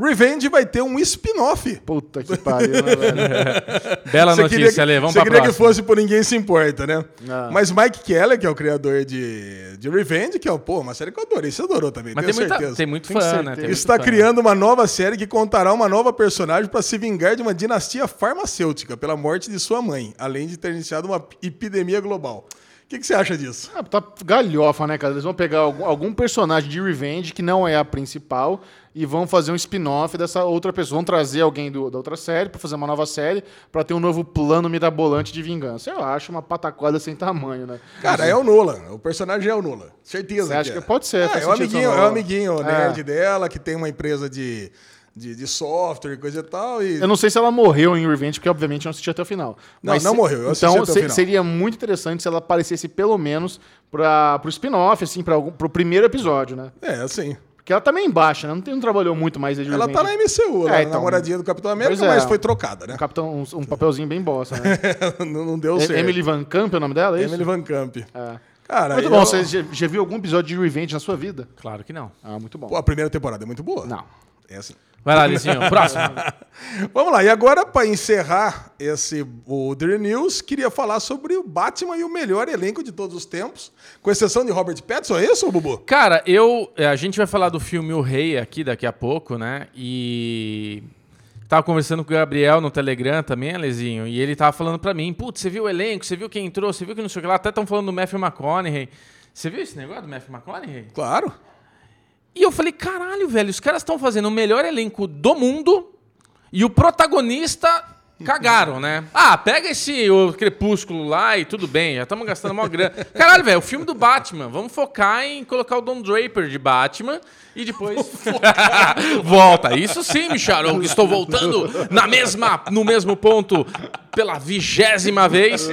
Revenge vai ter um spin-off. Puta que pariu, né, velho? Bela Você notícia, que- Ale. Vamos Você pra queria que próxima. fosse por Ninguém Se Importa, né? Ah. Mas Mike Keller, que é o criador de, de Revenge, que é pô, uma série que eu adorei. Você adorou também, Mas tenho tem, muita, certeza. tem muito Tem fã, né? certeza. Tem muito Está fã. criando uma nova série que contará uma nova personagem para se vingar de uma dinastia farmacêutica pela morte de sua mãe, além de ter iniciado uma epidemia global. O que, que você acha disso? Ah, tá galhofa, né, cara? Eles vão pegar algum, algum personagem de Revenge, que não é a principal, e vão fazer um spin-off dessa outra pessoa. Vão trazer alguém do- da outra série pra fazer uma nova série, pra ter um novo plano mirabolante de vingança. Eu acho uma pataquada sem tamanho, né? Cara, é o Nolan. O personagem é o Nolan. Certeza. Você acha é. que pode ser, Ah, é, o amiguinho, é o amiguinho É. nerd dela, que tem uma empresa de, de, de software e coisa e tal. E... Eu não sei se ela morreu em Revenge, porque obviamente eu não assisti até o final. Não, não se- morreu, eu assisti Então até o se- final. seria muito interessante se ela aparecesse pelo menos para pro spin-off, assim, para pro primeiro episódio, né? É, assim. Porque ela tá meio embaixo, né? Não, tem, não trabalhou muito mais desde Ela tá na MCU, É, né? então. namoradinha do Capitão América, é. mas foi trocada, né? Um, capitão, um, um papelzinho bem bosta, né? não, não deu E- certo. Emily Van Camp é o nome dela, é isso? Emily Van Camp. É. Cara, Muito eu- bom. Você já, já viu algum episódio de Revenge na sua vida? Claro que não. Ah, muito bom. Pô, a primeira temporada é muito boa. Não. É assim. Vai lá, Lizinho. Próximo. Vamos lá, e agora, para encerrar esse The News, queria falar sobre o Batman e o melhor elenco de todos os tempos, com exceção de Robert Pattinson, é isso, Bubu? Cara, eu. é, A gente vai falar do filme O Rei aqui daqui a pouco, né? E. Tava conversando com o Gabriel no Telegram também, Alezinho, e ele tava falando pra mim: Putz, você viu o elenco, você viu quem entrou, você viu que não sei o que lá, até estão falando do Matthew McConaughey. Você viu esse negócio do Matthew McConaughey? Claro. E eu falei: caralho, velho, os caras estão fazendo o melhor elenco do mundo e o protagonista cagaram, né? Ah, pega esse o Crepúsculo lá e tudo bem, já estamos gastando uma grana. Caralho, velho, o filme do Batman, vamos focar em colocar o Don Draper de Batman e depois volta. Isso sim, Micharon, que estou voltando na mesma no mesmo ponto pela vigésima vez.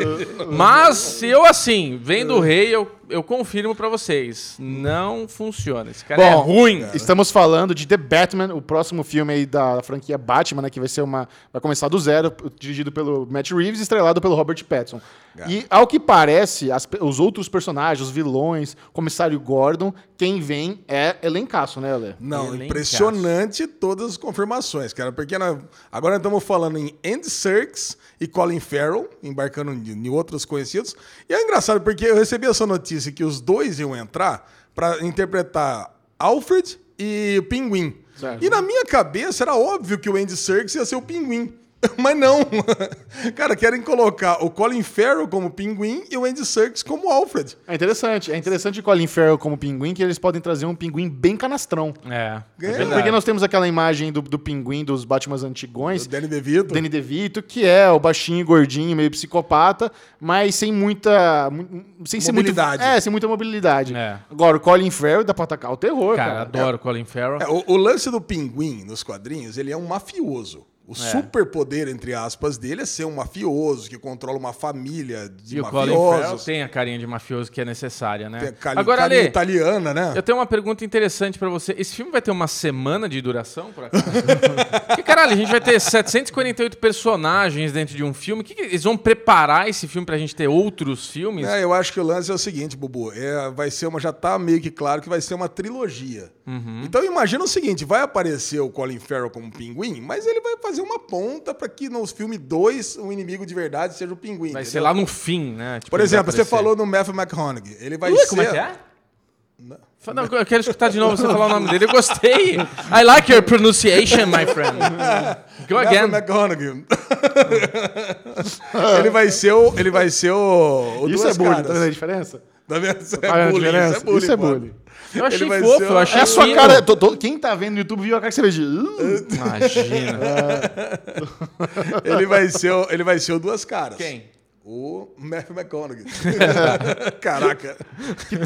Mas eu assim, vendo o rei, eu, eu confirmo pra vocês, não funciona. Esse cara é Bom, ruim. Estamos falando de The Batman, o próximo filme aí da franquia Batman, né, que vai ser uma vai começar do zero, dirigido pelo Matt Reeves, e estrelado pelo Robert Pattinson. E ao que parece, as os outros personagens, os vilões, Comissário Gordon, quem vem é elencaço, né, Ale? Não, Elencaço. impressionante todas as confirmações, cara. Porque nós- agora nós estamos falando em Andy Serkis e Colin Farrell, embarcando em, em outros conhecidos. E é engraçado porque eu recebi essa notícia que os dois iam entrar para interpretar Alfred e o Pinguim. Certo. E na minha cabeça era óbvio que o Andy Serkis ia ser o Pinguim. Mas não. Cara, querem colocar o Colin Farrell como Pinguim e o Andy Serkis como Alfred. É interessante. É interessante o Colin Farrell como pinguim, que eles podem trazer um pinguim bem canastrão. É, é É. Porque nós temos aquela imagem do, do pinguim dos Batmans antigões, O Danny DeVito. Danny DeVito, que é o baixinho, gordinho, meio psicopata, mas sem muita. mu- Sem ser muito- Mobilidade. é, sem muita mobilidade. É. Agora, o Colin Farrell dá pra atacar o terror, Cara, cara. adoro Colin Farrell. É, o, o lance do pinguim nos quadrinhos, ele é um mafioso. O superpoder, entre aspas, dele é ser um mafioso que controla uma família de E o Colin Farrell mafiosos. tem a carinha de mafioso que é necessária, né? Tem a cali- Agora, carinha Ale, italiana, né? eu tenho uma pergunta interessante pra você. Esse filme vai ter uma semana de duração, por acaso? Porque, caralho, a gente vai ter 748 personagens dentro de um filme. Que que eles vão preparar esse filme pra gente ter outros filmes? É, eu acho que o lance é o seguinte, Bubu. É, vai ser uma. Já tá meio que claro que vai ser uma trilogia. Uhum. Então imagina o seguinte: vai aparecer o Colin Farrell como pinguim, mas ele vai fazer uma ponta para que no filme 2 o inimigo de verdade seja o pinguim. Vai entendeu? ser lá no fim, né? Tipo, Por exemplo, você falou no Matthew McConaughey. Ele vai Ui, ser. como é que é? Não, eu quero escutar de novo você falar o nome dele. Eu gostei. I like your pronunciation, my friend. Go again. Matthew McConaughey. ele vai ser o. Ele vai ser o. o Isso é bullying, caras. tá vendo a diferença? Tá vendo? Isso Tá é bullying. diferença? Isso é bullying. Isso é bullying. Eu achei Ele fofo, ser eu achei É a sua fino. cara. tô- tô- quem tá vendo no YouTube viu a cara que você fez de. Imagina. Ele vai ser o, ele vai ser o duas caras. Quem? O Matthew McConaughey. Caraca.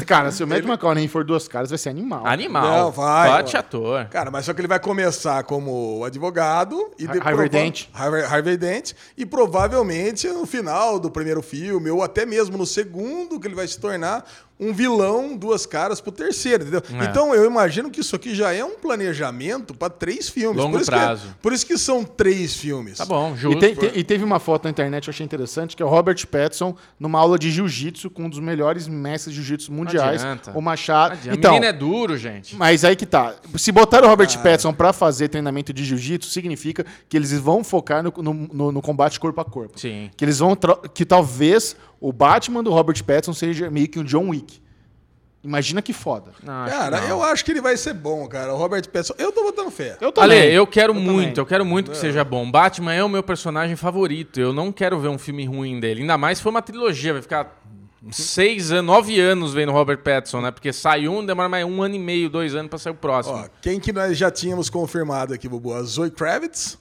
Cara, se o Matt McConaughey for duas caras, vai ser animal. Animal. Não, vai, Bate ator. Cara, mas só que ele vai começar como advogado e Harvey prova- Dent. Harvey, Harvey Dent e provavelmente no final do primeiro filme ou até mesmo no segundo que ele vai se tornar um vilão, duas caras pro terceiro, entendeu? É. Então eu imagino que isso aqui já é um planejamento pra três filmes. Longo por isso prazo. Que, por isso que são três filmes. Tá bom, E, justo. tem- tem- e teve uma foto na internet que eu achei interessante, que é o Robert Pattinson numa aula de jiu-jitsu com um dos melhores mestres de jiu-jitsu mundiais, o Machado. Adianta. Então, Menino é duro, gente. mas aí que tá. Se botar o Robert Pattinson pra fazer treinamento de jiu-jitsu, significa que eles vão focar no, no- no- no combate corpo a corpo. Sim. Que eles vão. Que talvez o Batman do Robert Pattinson seja meio que um John Wick. Imagina que foda. Não, Cara, não. eu acho que ele vai ser bom, cara. O Robert Pattinson. Eu tô botando fé. Eu Ale, também. eu quero também. muito, eu quero muito que seja bom. Batman é o meu personagem favorito. Eu não quero ver um filme ruim dele. Ainda mais se for uma trilogia, vai ficar seis anos, nove anos vendo Robert Pattinson, né? Porque sai um, demora mais um ano e meio, dois anos pra sair o próximo. Ó, quem que nós já tínhamos confirmado aqui, Bubu? A Zoe Kravitz,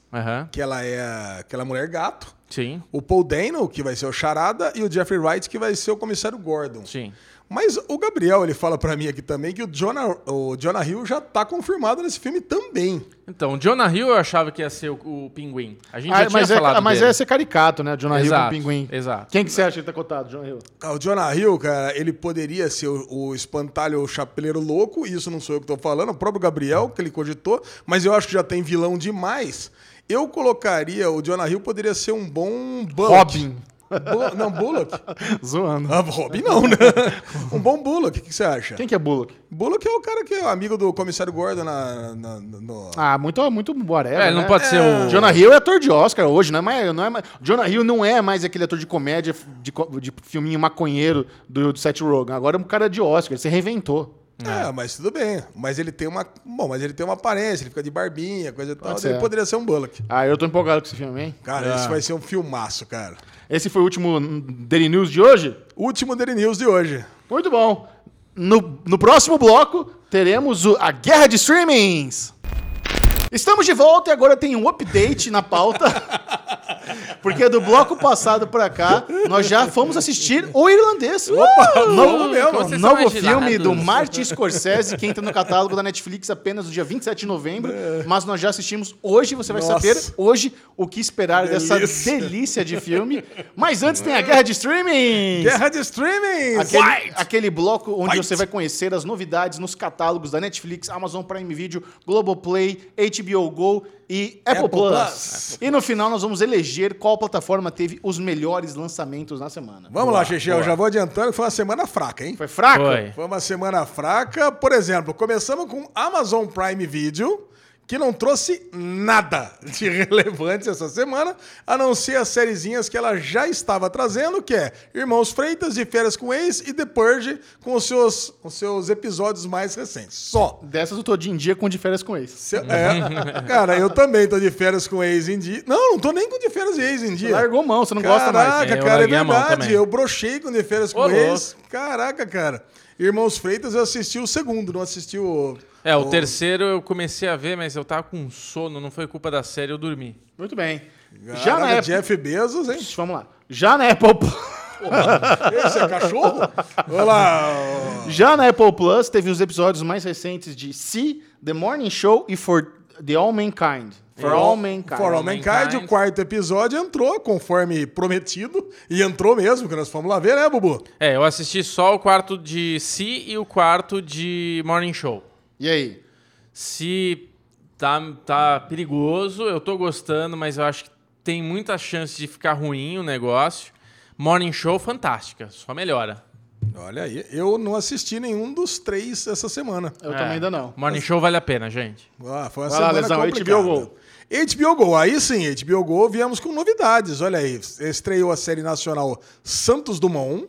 que ela é aquela mulher gato. Sim, O Paul Dano, que vai ser o Charada, e o Jeffrey Wright, que vai ser o comissário Gordon. sim. Mas o Gabriel, ele fala pra mim aqui também que o Jonah, o Jonah Hill já tá confirmado nesse filme também. Então, o Jonah Hill eu achava que ia ser o, o pinguim. A gente Ah, já tinha mas é, falado mas dele. é ser caricato, né? Jonah Hill com Exato, o pinguim. exato. Quem que você acha que tá cotado, Jonah Hill? Ah, O Jonah Hill, cara, ele poderia ser o, o espantalho o chapeleiro louco, isso não sou eu que tô falando, o próprio Gabriel, que ele cogitou, mas eu acho que já tem vilão demais. Eu colocaria, o Jonah Hill poderia ser um bom Bullock. Robin. Bu- não, Bullock. Zoando. Ah, Robin não, né? Um bom Bullock, o que, que você acha? Quem que é Bullock? Bullock é o cara que é amigo do comissário Gordon na, na- no... Ah, muito, muito whatever. É, ele não né? pode ser o. Jonah Hill é ator de Oscar hoje, não é mais. Não é mais Jonah Hill não é mais aquele ator de comédia de, de filminho maconheiro do, do Seth Rogen. Agora é um cara de Oscar, ele se reinventou. É, mas tudo bem. Mas ele tem uma. Bom, mas ele tem uma aparência, ele fica de barbinha, coisa e tal. ser. Ele poderia ser um Bullock. Ah, eu tô empolgado com esse filme, hein? Cara, Ah. esse vai ser um filmaço, cara. Esse foi o último Daily News de hoje? Último Daily News de hoje. Muito bom. No, no próximo bloco, teremos o- a guerra de streamings. Estamos de volta e agora tem um update na pauta. Porque do bloco passado pra cá, nós já fomos assistir O Irlandês. Opa, novo, mesmo. Novo filme do Martin Scorsese, que entra no catálogo da Netflix apenas no dia 27 de novembro. Mas nós já assistimos hoje, você vai Nossa. saber hoje o que esperar dessa Delícia. delícia de filme. Mas antes tem a guerra de streamings. Guerra de streaming! Aquele, aquele bloco onde Fight. você vai conhecer as novidades nos catálogos da Netflix, Amazon Prime Video, Globoplay, HBO Go e Apple, Apple Plus. Plus. E no final nós vamos eleger qual plataforma teve os melhores lançamentos na semana. Vamos lá, Xixi, eu já vou adiantando que foi uma semana fraca, hein? Foi fraco? Foi. Foi uma semana fraca. Por exemplo, começamos com Amazon Prime Video, que não trouxe nada de relevante essa semana, a não ser as sériezinhas que ela já estava trazendo, que é Irmãos Freitas, de Férias com Ex e The Purge, com os seus, os seus episódios mais recentes. Só. Dessas eu tô de em dia com de férias com ex. Se- é, cara, eu também tô de férias com ex em dia. Não, não tô nem com de férias e ex em dia. Largou mão, você não gosta mais. Caraca, É, cara, é verdade. Eu brochei com de férias com Ô, ex. Caraca, cara. Irmãos Freitas, eu assisti o segundo, não assisti o. É, o terceiro eu comecei a ver, mas eu tava com sono, não foi culpa da série, eu dormi. Muito bem. Caraca, Já na Apple... Jeff Bezos, hein? Vamos lá. Já na Apple... Esse é cachorro? Olha lá. ó. Já na Apple Plus teve os episódios mais recentes de See, The Morning Show e For the All Mankind. For All Mankind. For All Mankind. O quarto episódio entrou, conforme prometido. E entrou mesmo, que nós fomos lá ver, né, Bubu? É, eu assisti só o quarto de Si e o quarto de Morning Show. E aí? Se tá, tá perigoso, eu tô gostando, mas eu acho que tem muita chance de ficar ruim o negócio. Morning Show, fantástica, só melhora. Olha aí, eu não assisti nenhum dos três essa semana. Eu É, também ainda não. Morning Show vale a pena, gente. Ah, foi uma Vai lá, semana Lesão, complicada. HBO Go. HBO Go, aí sim, HBO Go, viemos com novidades. Olha aí, estreou a série nacional Santos Dumont,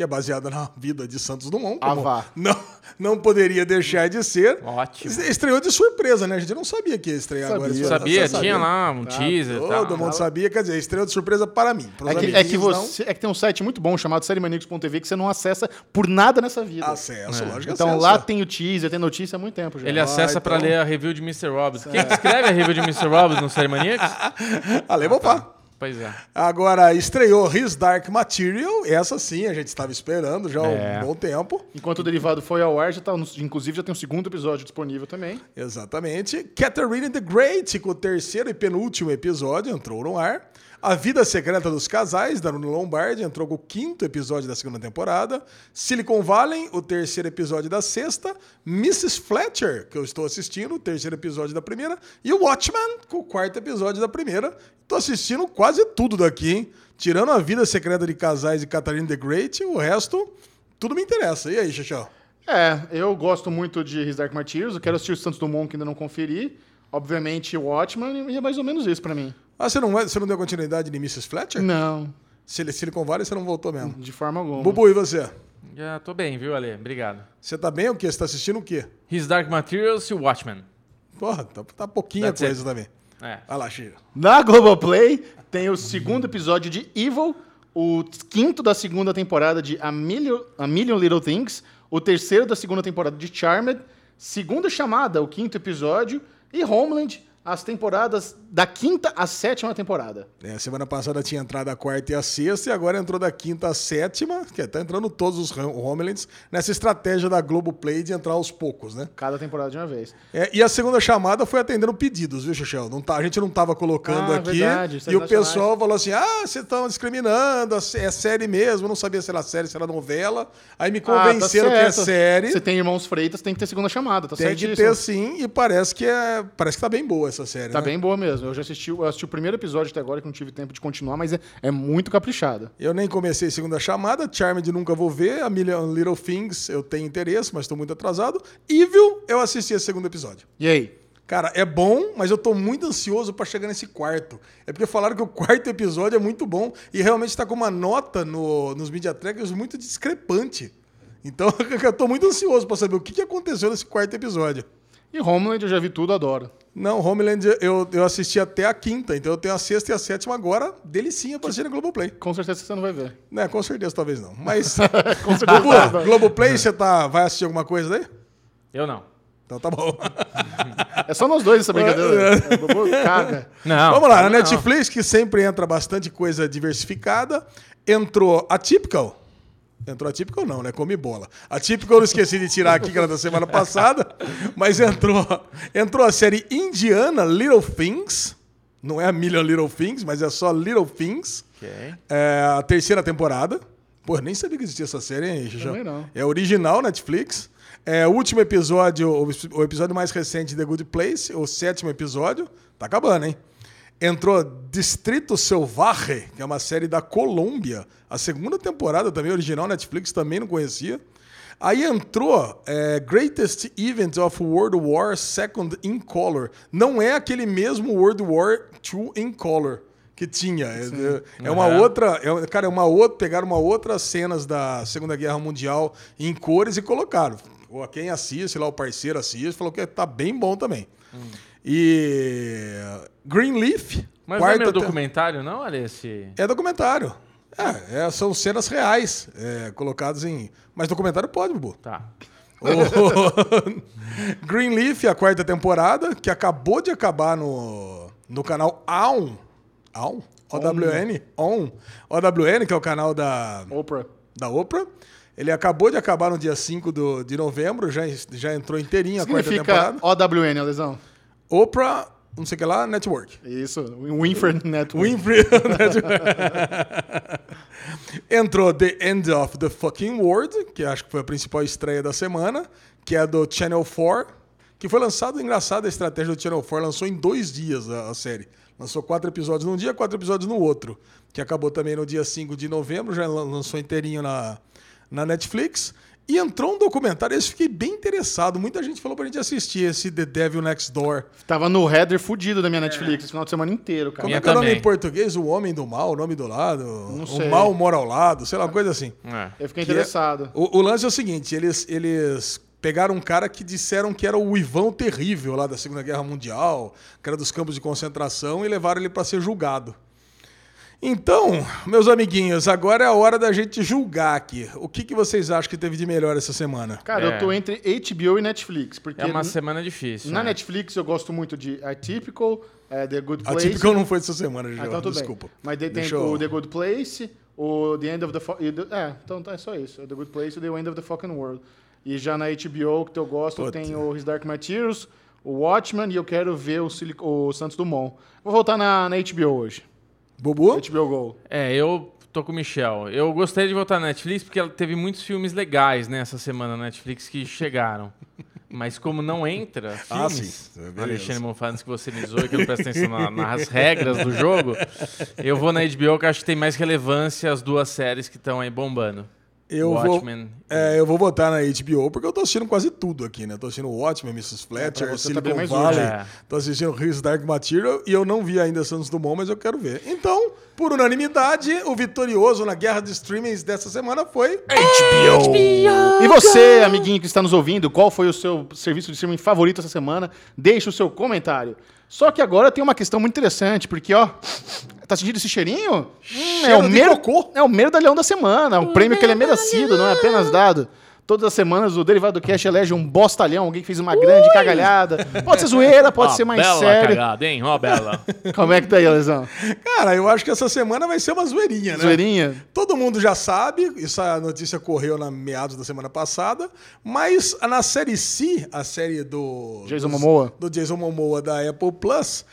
que é baseada na vida de Santos Dumont. Ah, como vá. Não, não poderia deixar de ser. Ótimo. Estreou de surpresa, né? A gente não sabia que ia estrear Sabia. agora. Eu Sabia, Você tinha lá um teaser e tal. Todo mundo sabia, quer dizer, estreou de surpresa para mim. É que, é, que você, é que tem um site muito bom chamado SérieManíacos.tv que você não acessa por nada nessa vida. Acesso, lógico que então acesso. lá tem o teaser, tem notícia há muito tempo já. Ele acessa então. pra ler a review de Mr. Robbins. Quem que escreve a review de Mr. Robbins no Série Maníacos? Ale, opa. Pois é. Agora, estreou His Dark Material. Essa sim, a gente estava esperando já há É. um bom tempo. Enquanto o derivado foi ao ar, já tá, inclusive já tem um segundo episódio disponível também. Exatamente. Catherine the Great, com o terceiro e penúltimo episódio, entrou no ar. A Vida Secreta dos Casais, da Luna Lombardi, entrou com o quinto episódio da segunda temporada. Silicon Valley, o terceiro episódio da sexta. Mrs. Fletcher, que eu estou assistindo, o terceiro episódio da primeira. E o Watchmen, com o quarto episódio da primeira. Tô assistindo quase tudo daqui, hein? Tirando a Vida Secreta de Casais e Catherine the Great, o resto, tudo me interessa. E aí, Xaxão? É, eu gosto muito de His Dark Materials, eu quero assistir o Santos Dumont que ainda não conferi. Obviamente, o Watchmen, e é mais ou menos isso pra mim. Ah, você não, vai- você não deu continuidade de Mrs. Fletcher? Não, Sil- Silicon Valley você não voltou mesmo. de forma alguma. Bubu, e você? Já tô bem, viu, Ale? Obrigado. Você tá bem ou o quê? Você tá assistindo o quê? His Dark Materials e Watchmen. Porra, tá, tá pouquinha That's coisa it. também. É. Vai lá, Chiro. Na Globoplay tem o segundo episódio de Evil, o quinto da segunda temporada de A Million, A Million Little Things, o terceiro da segunda temporada de Charmed, segunda chamada, o quinto episódio, e Homeland, as temporadas da quinta à sétima temporada. É, semana passada tinha entrado a quarta e a sexta, e agora entrou da quinta à sétima, que tá entrando todos os Hom- Homelands, nessa estratégia da Globoplay de entrar aos poucos, né? Cada temporada de uma vez. É, e a segunda chamada foi atendendo pedidos, viu, Xuxel? Não tá, a gente não tava colocando Ah, aqui. verdade, e séries o pessoal falou assim: ah, vocês estão discriminando, é série mesmo. Eu não sabia se era série, se era novela. Aí me convenceram Ah, tá que é certo. série. Você tem Irmãos Freitas, tem que ter segunda chamada, tá Tem que certíssimo. ter sim, e parece que é. Parece que tá bem boa essa série. Tá né? bem boa mesmo. Eu já assisti, eu assisti o primeiro episódio até agora, que não tive tempo de continuar, mas é, é muito caprichada. Eu nem comecei segunda chamada, Charmed nunca vou ver, a Million Little Things eu tenho interesse, mas estou muito atrasado. Evil, eu assisti esse segundo episódio. E aí? Cara, é bom, mas eu tô muito ansioso pra chegar nesse quarto. É porque falaram que o quarto episódio é muito bom e realmente tá com uma nota no, nos Media Trackers muito discrepante. Então eu tô muito ansioso pra saber o que aconteceu nesse quarto episódio. E Homeland eu já vi tudo, adoro. Não, Homeland eu, eu assisti até a quinta, então eu tenho a sexta e a sétima agora, delicinha pra assistir na Globoplay. Com certeza você não vai ver. Né, com certeza talvez não. Mas, Com certeza. Globoplay, você tá, vai assistir alguma coisa daí? Eu não. Então tá bom. É só nós dois essa brincadeira. É, caga. Não. Vamos lá, na. Netflix, que sempre entra bastante coisa diversificada, entrou a Typical. Entrou a Typical não, né? Come bola. A Typical eu esqueci de tirar aqui, que era da semana passada, mas entrou, entrou a série indiana Little Things. Não é a Million Little Things, mas é só Little Things. Ok. É a terceira temporada. Pô, eu nem sabia que existia essa série, hein, não. É original Netflix. É o último episódio, o- o episódio mais recente de The Good Place, o sétimo episódio. Tá acabando, hein? Entrou Distrito Selvagem, que é uma série da Colômbia. A segunda temporada também, original Netflix, também não conhecia. Aí entrou é, Greatest Event of World War Second in Color. Não é aquele mesmo World War II in Color que tinha. É, é- é uma Uhum. outra. É, cara, é uma outra. Pegaram uma outras cenas da Segunda Guerra Mundial em cores e colocaram. Ou quem assiste, lá o parceiro assiste, falou que tá bem bom também. E Greenleaf. Mas não é meu documentário, não, Ale? Esse... é documentário. É, é, são cenas reais é, colocadas em. Mas documentário pode, Bubu. Tá. O Greenleaf, a quarta temporada, que acabou de acabar no, no canal AON. AON? OWN? ON. OWN, que é o canal da, Oprah. da Oprah. Ele acabou de acabar no dia 5 do, de novembro, já, já entrou inteirinho a quarta temporada. OWN, Alesão. Oprah, não sei o que lá, Network. Isso, Winfrey Network. Winfrey. Entrou The End of the Fucking World, que acho que foi a principal estreia da semana, que é do Channel 4, que foi lançado, engraçado, a estratégia do Channel 4 lançou em dois dias a, a série. Lançou quatro episódios num dia, quatro episódios no outro, que acabou também no dia 5 de novembro, já lan- lançou inteirinho na, na Netflix. E entrou um documentário, esse fiquei bem interessado. Muita gente falou pra gente assistir esse The Devil Next Door. Tava no header fudido da minha Netflix esse final de semana inteiro, cara. Como Minha é que é o nome também. em português? O homem do mal, o nome do lado? o sei. mal mora ao lado, sei lá, uma coisa assim. É. Eu fiquei Que é- interessado. O, o lance é o seguinte: eles, eles pegaram um cara que disseram que era o Ivão Terrível lá da Segunda Guerra Mundial, que era dos campos de concentração, e levaram ele para ser julgado. Então, meus amiguinhos, agora é a hora da gente julgar aqui. O que, que vocês acham que teve de melhor essa semana? Cara, É. eu tô entre HBO e Netflix. Porque É uma semana difícil. na né? Netflix eu gosto muito de Atypical, é, The Good A Place. típica não foi essa semana, Ah, João. então tudo desculpa. bem. Mas daí tem Deixa eu- o The Good Place, o The End of the... Fo- the- É, então tá, é só isso. The Good Place e The End of the Fucking World. E já na HBO, que eu gosto, Puta. tem o His Dark Materials, o Watchmen e eu quero ver o, Silic- o Santos Dumont. Vou voltar na, na HBO hoje. Bubu? HBO Go. É, eu tô com o Michel. Eu gostaria de voltar na Netflix porque ela teve muitos filmes legais nessa semana na Netflix que chegaram. Mas como não entra Ah, filmes. Alexandre Monfans que você lisou e que não presta atenção na- nas regras do jogo, eu vou na HBO que eu acho que tem mais relevância as duas séries que estão aí bombando. Eu vou, Watchmen. é, eu vou votar na HBO porque eu tô assistindo quase tudo aqui, né? Tô assistindo Watchmen, Mrs. Fletcher, tá bem Silicon mais Valley. É. tô assistindo His Dark Material e eu não vi ainda Santos Dumont, mas eu quero ver. Então, por unanimidade, o vitorioso na guerra de streamings dessa semana foi HBO. E você, amiguinho que está nos ouvindo, qual foi o seu serviço de streaming favorito essa semana? Deixe o seu comentário. Só que agora tem uma questão muito interessante, porque, ó, tá sentindo esse cheirinho? Hum, é o mer... É o merdalhão da semana, um prêmio que ele é merecido, não é apenas dado. Todas as semanas o Derivado Cash elege um bostalhão, alguém que fez uma grande cagalhada. Pode ser zoeira, pode Ó, ser mais bela sério. cagada, hein? Ó, bela. Como é que tá aí, Alesão? Cara, eu acho que essa semana vai ser uma zoeirinha, né? Zoeirinha? Todo mundo já sabe, essa notícia correu na meados da semana passada, mas na série C, a série do Jason dos- Momoa. do Jason Momoa da Apple Plus,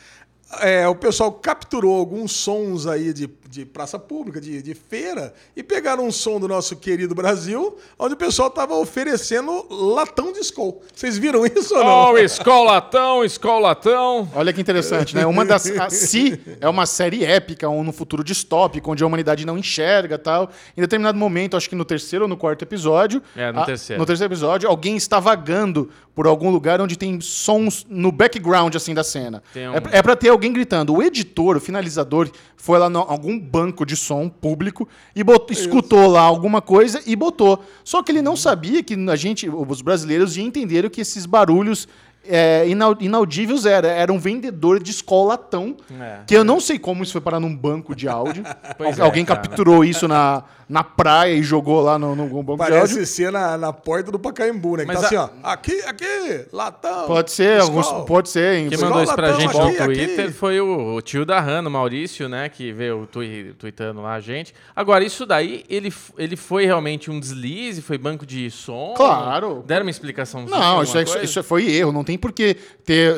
é, o pessoal capturou alguns sons aí de, de praça pública, de, de feira, e pegaram um som do nosso querido Brasil, onde o pessoal tava oferecendo latão de Skol. Vocês viram isso ou não? Ó, o escolatão, escolatão. Olha que interessante, né? Uma das. A Si é uma série épica, um no futuro distópico, onde a humanidade não enxerga tal. Em determinado momento, acho que no terceiro ou no quarto episódio. É, no a- terceiro. No terceiro episódio, alguém está vagando por algum lugar onde tem sons no background, assim, da cena. Tem um- É, é pra ter alguém gritando. O editor, o finalizador, foi lá em algum banco de som público e botou- escutou lá alguma coisa e botou. Só que ele não sabia que a gente, os brasileiros, iam entender que esses barulhos é, inau- inaudíveis era. Era um vendedor de escolatão. É. Que eu não sei como isso foi parar num banco de áudio. Pois Al- alguém é, capturou isso na, na praia e jogou lá no, no banco de áudio. Parece ser na, na porta do Pacaembu, né? Que Mas tá a- assim, ó. Aqui, aqui, latão. Pode ser, alguns, pode ser. Quem enfim. mandou isso pra gente no aqui, Twitter aqui. foi o, o tio da Hanna, o Maurício, né? Que veio tui, tweetando lá a gente. Agora, isso daí, ele, ele foi realmente um deslize? Foi banco de som? Claro. Deram uma explicação? Não, isso, é, isso foi erro. Não tem por que ter.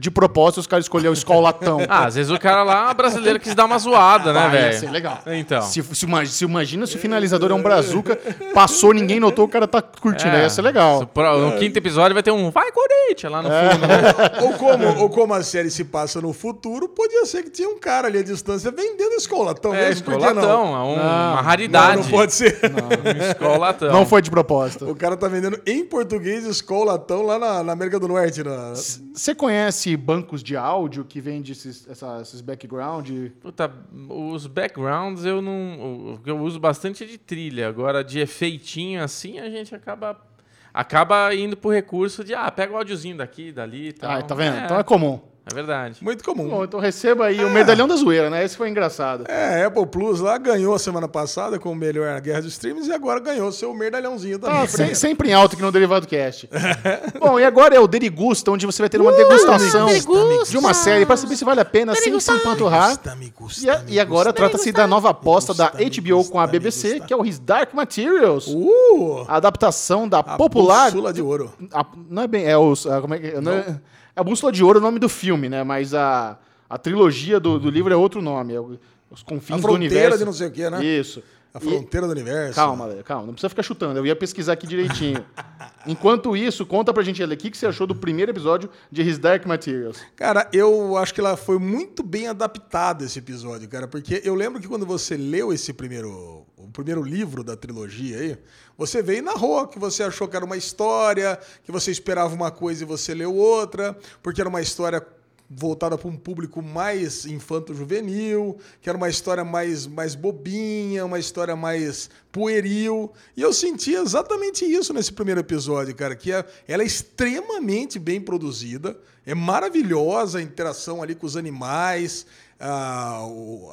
De propósito, os caras escolheram o escolatão. Ah, às vezes o cara lá, brasileiro, quis dar uma zoada, né, Ah, ia velho? ser legal. Então. Se, se, ima- se imagina se o finalizador é um brazuca, passou, ninguém notou, o cara tá curtindo. Aí ia ser legal. Pro- No quinto episódio vai ter um Vai Corinthians lá no fundo. né? Ou como, ou como a série se passa no futuro, podia ser que tinha um cara ali à distância vendendo escolatão É, que escolatão. não? É um- Não. uma Não, raridade. não pode ser. Um escolatão. Não foi de propósito. O cara tá vendendo em português escolatão lá na, na América do Norte. Na... Você conhece bancos de áudio que vende esses, essa- esses background? Puta, os backgrounds eu não. O que eu uso bastante é de trilha. Agora, de efeitinho assim, a gente acaba. Acaba indo pro recurso de, ah, pega o áudiozinho daqui, dali e tal. Ah, tá vendo? É, Então é comum. É verdade. Muito comum. Bom, então receba aí o medalhão da zoeira, né? Esse foi engraçado. É, a Apple Plus lá ganhou a semana passada com o melhor Guerra dos Streams e agora ganhou seu merdalhãozinho também. Ah, se- sempre em alto aqui no Derivado Cast. Bom, e agora é o Derigusta, onde você vai ter uma degustação de uma série para saber se vale a pena sem se empanturrar. me gusta, E, a- e agora trata-se da nova aposta da HBO com a BBC, que é o His Dark Materials. Uh! A adaptação da A popular. bússola de ouro. a- não é bem. É, os, a, como é, que- não é, é a Bússola de Ouro é o nome do filme, né? Mas a, a trilogia do, do livro é outro nome. É os confins A do fronteira universo. de não sei o quê, né? Isso. A E- fronteira do universo. Calma, Lê, calma, não precisa ficar chutando. Eu ia pesquisar aqui direitinho. Enquanto isso, conta pra gente, Ale, o que, que você achou do primeiro episódio de His Dark Materials? Cara, eu acho que ela foi muito bem adaptada esse episódio, cara, porque eu lembro que quando você leu esse primeiro, o primeiro livro da trilogia aí, você veio e narrou que você achou que era uma história, que você esperava uma coisa e você leu outra, porque era uma história voltada para um público mais infanto-juvenil, que era uma história mais, mais bobinha, uma história mais pueril. E eu senti exatamente isso nesse primeiro episódio, cara, que é, ela é extremamente bem produzida, é maravilhosa a interação ali com os animais, ah,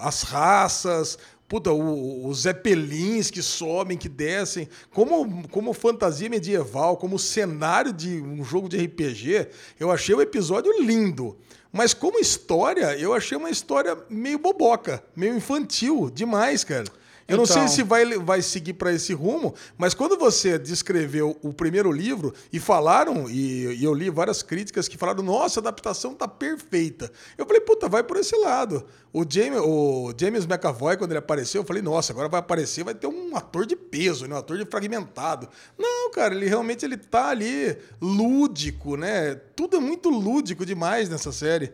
as raças, Puta, os zeppelins que sobem, que descem, como, como fantasia medieval, como cenário de um jogo de RPG, eu achei o episódio lindo. Mas como história, eu achei uma história meio boboca, meio infantil demais, cara. Eu não sei Então. se vai, vai seguir para esse rumo, mas quando você descreveu o primeiro livro e falaram, e, e eu li várias críticas que falaram, nossa, a adaptação tá perfeita. Eu falei, puta, vai por esse lado. O James, o James McAvoy, quando ele apareceu, eu falei, nossa, agora vai aparecer, vai ter um ator de peso, né? um ator de fragmentado. Não, cara, ele realmente ele tá ali lúdico, né? Tudo é muito lúdico demais nessa série.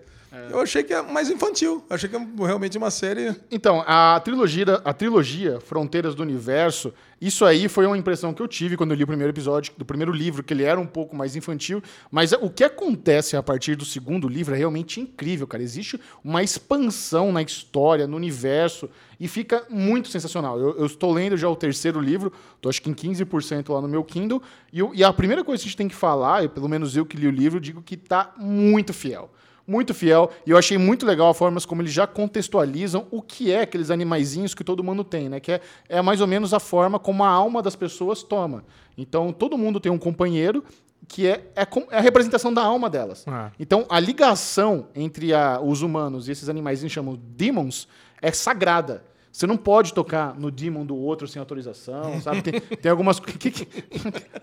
Eu achei que é mais infantil. Eu achei que é realmente uma série. Então, a trilogia, a trilogia Fronteiras do Universo, isso aí foi uma impressão que eu tive quando eu li o primeiro episódio do primeiro livro, que ele era um pouco mais infantil. Mas o que acontece a partir do segundo livro é realmente incrível, cara. Existe uma expansão na história, no universo, e fica muito sensacional. Eu, eu estou lendo já o terceiro livro, tô acho que em 15% lá no meu Kindle, e, eu- e a primeira coisa que a gente tem que falar, e pelo menos eu que li o livro, digo que tá muito fiel muito fiel. E eu achei muito legal a forma como eles já contextualizam o que é aqueles animaizinhos que todo mundo tem, né? Que é, é mais ou menos a forma como a alma das pessoas toma. Então, todo mundo tem um companheiro que é, é, é a representação da alma delas. Ah. Então, a ligação entre a- os humanos e esses animaizinhos chamam demons é sagrada. Você não pode tocar no demon do outro sem autorização, sabe? Tem, tem algumas... co- que- que-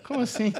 como assim?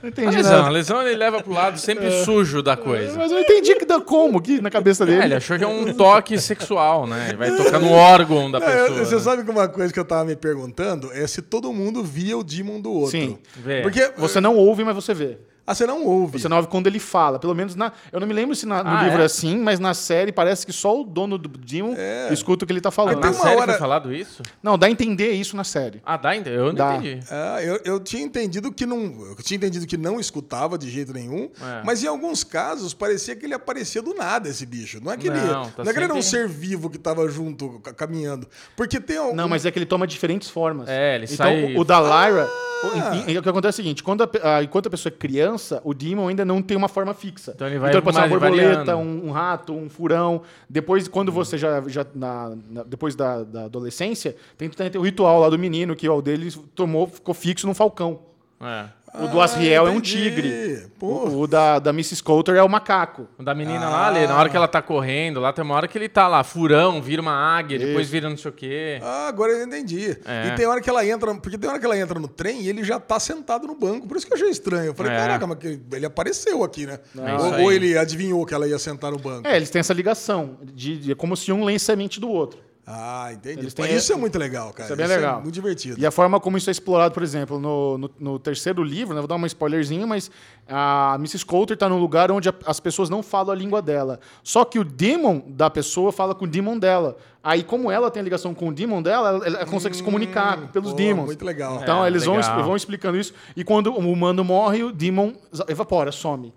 Não A entendi lesão, a nada. lesão ele leva pro lado sempre sujo da coisa. Mas eu não entendi que dá como aqui na cabeça dele. É, ele achou que é um toque sexual, né? Ele vai tocar no órgão da É, pessoa. você né? sabe que uma coisa que eu tava me perguntando é se todo mundo via o Demon do outro. Sim. Vê. Porque Você não ouve, mas você vê. Ah, você não ouve. Você não ouve quando ele fala. Pelo menos na. Eu não me lembro se na- no Ah, livro é? é assim, mas na série parece que só o dono do Demon escuta o que ele tá falando. Na tem uma série hora- foi falado isso? Não, dá a entender isso na série. Ah, dá, ent- eu não Dá. entendi. Ah, eu, eu tinha entendido que não. Eu tinha entendido que não escutava de jeito nenhum, É. mas em alguns casos parecia que ele aparecia do nada, esse bicho. Não é que ele, Não, tá não é que ele era um ser vivo que tava junto, ca- caminhando. Porque tem um. Não, mas é que ele toma diferentes formas. É, ele então, sai- o, o da Lyra. Ah! o- em- o que acontece é o seguinte: quando a pe- a- enquanto a pessoa é criança, o Demon ainda não tem uma forma fixa. Então ele vai pode ser uma borboleta, um, um rato, um furão. Depois, quando você já. já na, na- depois da, da adolescência, tem, tem o ritual lá do menino, que ó, o dele tomou, ficou fixo num falcão. É. O do Asriel é um entendi. tigre. Pô. O, o da, da Mrs. Coulter é o macaco. O da menina lá, ali, na hora que ela tá correndo, lá tem uma hora que ele tá lá, furão, vira uma águia, depois vira não sei o quê. Ah, agora eu entendi. É. E tem hora que ela entra. Porque tem hora que ela entra no trem e ele já tá sentado no banco. Por isso que eu achei estranho. Eu falei, É. caraca, mas que ele apareceu aqui, né? É isso ou, ou ele adivinhou que ela ia sentar no banco. É, eles têm essa ligação. De, de- é como se um lesse a mente do outro. Ah, entendi. Eles têm- Isso é muito legal, cara. Isso é bem legal. muito divertido. E a forma como isso é explorado, por exemplo, no, no, no terceiro livro, né, vou dar uma spoilerzinha, mas a Mrs. Coulter está num lugar onde a- as pessoas não falam a língua dela. Só que o demon da pessoa fala com o demon dela. Aí, como ela tem a ligação com o demon dela, ela, ela consegue se comunicar pelos pô, demons. muito legal. Então, É, eles vão, legal. es- vão explicando isso. E quando o humano morre, o demon evapora, some.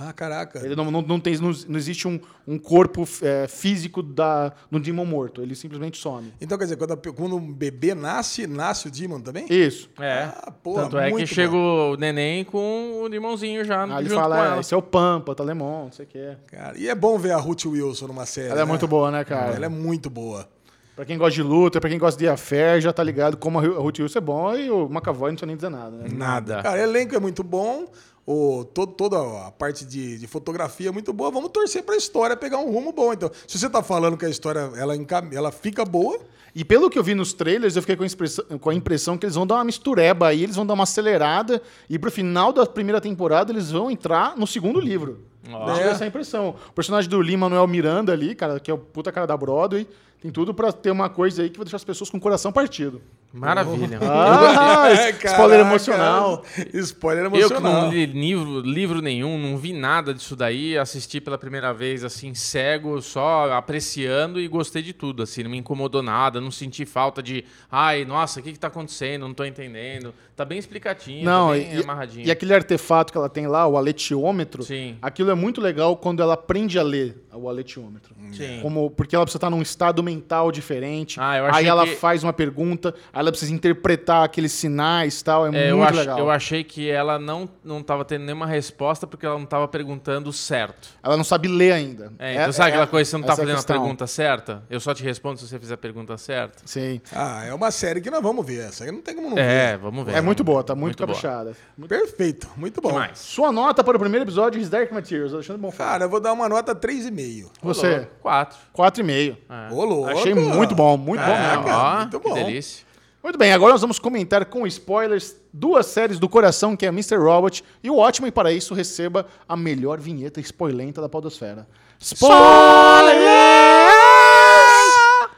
Ah, caraca. Ele não, não, não, tem, não, não existe um, um corpo é, físico da, no demon morto. Ele simplesmente some. Então, quer dizer, quando, a quando um bebê nasce, nasce o Demon também? Isso. É. Ah, porra, Tanto é que muito chega o neném com o limãozinho já Aí ele junto com fala, ela. é, esse é o Pampa, Talemon, não sei o que é. Cara, e é bom ver a Ruth Wilson numa série. Ela é né? muito boa, né, cara? Ela é muito boa. Pra quem gosta de luta, pra quem gosta de affair, já tá ligado como a Ruth Wilson é bom e o McAvoy não precisa nem dizer nada, né? Nada. Cara, o elenco é muito bom. O, todo, toda a parte de, de fotografia é muito boa. Vamos torcer pra história pegar um rumo bom. Então, se você tá falando que a história ela, ela fica boa, E pelo que eu vi nos trailers, eu fiquei com a, expressão- com a impressão que eles vão dar uma mistureba aí, eles vão dar uma acelerada e pro final da primeira temporada eles vão entrar no segundo livro. Ó. Eu tive É. essa impressão. O personagem do Lin-Manuel Miranda ali, cara, que é o puta cara da Broadway, tem tudo pra ter uma coisa aí que vai deixar as pessoas com o coração partido. Maravilha. Ah, spoiler caraca, emocional. Spoiler Eu que emocional. não li livro, livro nenhum, não vi nada disso daí, assisti pela primeira vez, assim, cego, só apreciando e gostei de tudo, assim, não me incomodou nada, não senti falta de, ai, nossa, o que que tá acontecendo, não tô entendendo. Tá bem explicadinho, Não, tá bem e, amarradinho. e aquele artefato que ela tem lá, o aletiômetro, Sim. aquilo é muito legal quando ela aprende a ler o aletiômetro. Sim. Como, porque ela precisa estar num estado mental diferente. Ah, eu achei aí ela que- faz uma pergunta, aí ela precisa interpretar aqueles sinais e tal. É, É, eu, muito ach- legal. eu achei que ela não, não tava tendo nenhuma resposta porque ela não tava perguntando certo. Ela não sabe ler ainda. É, então sabe aquela coisa que você não tá é fazendo a pergunta certa? Eu só te respondo se você fizer a pergunta certa. Sim. Ah, é uma série que nós vamos ver. Essa aí não tem como não É, ver. vamos ver. É muito boa, tá muito, Muito boa. caprichada. Perfeito, muito bom. que mais? Sua nota para o primeiro episódio, His Dark Materials, Alexandre Bonfá. Cara, eu vou dar uma nota 3,5. Você, Quatro. 4,5. Ô, louco. Achei muito bom, muito bom É, mesmo. cara, muito que bom. delícia. Muito bem, agora nós vamos comentar com spoilers duas séries do coração, que é Mr. Robot e o ótimo, e para isso receba a melhor vinheta spoilenta da podosfera. Spoilers!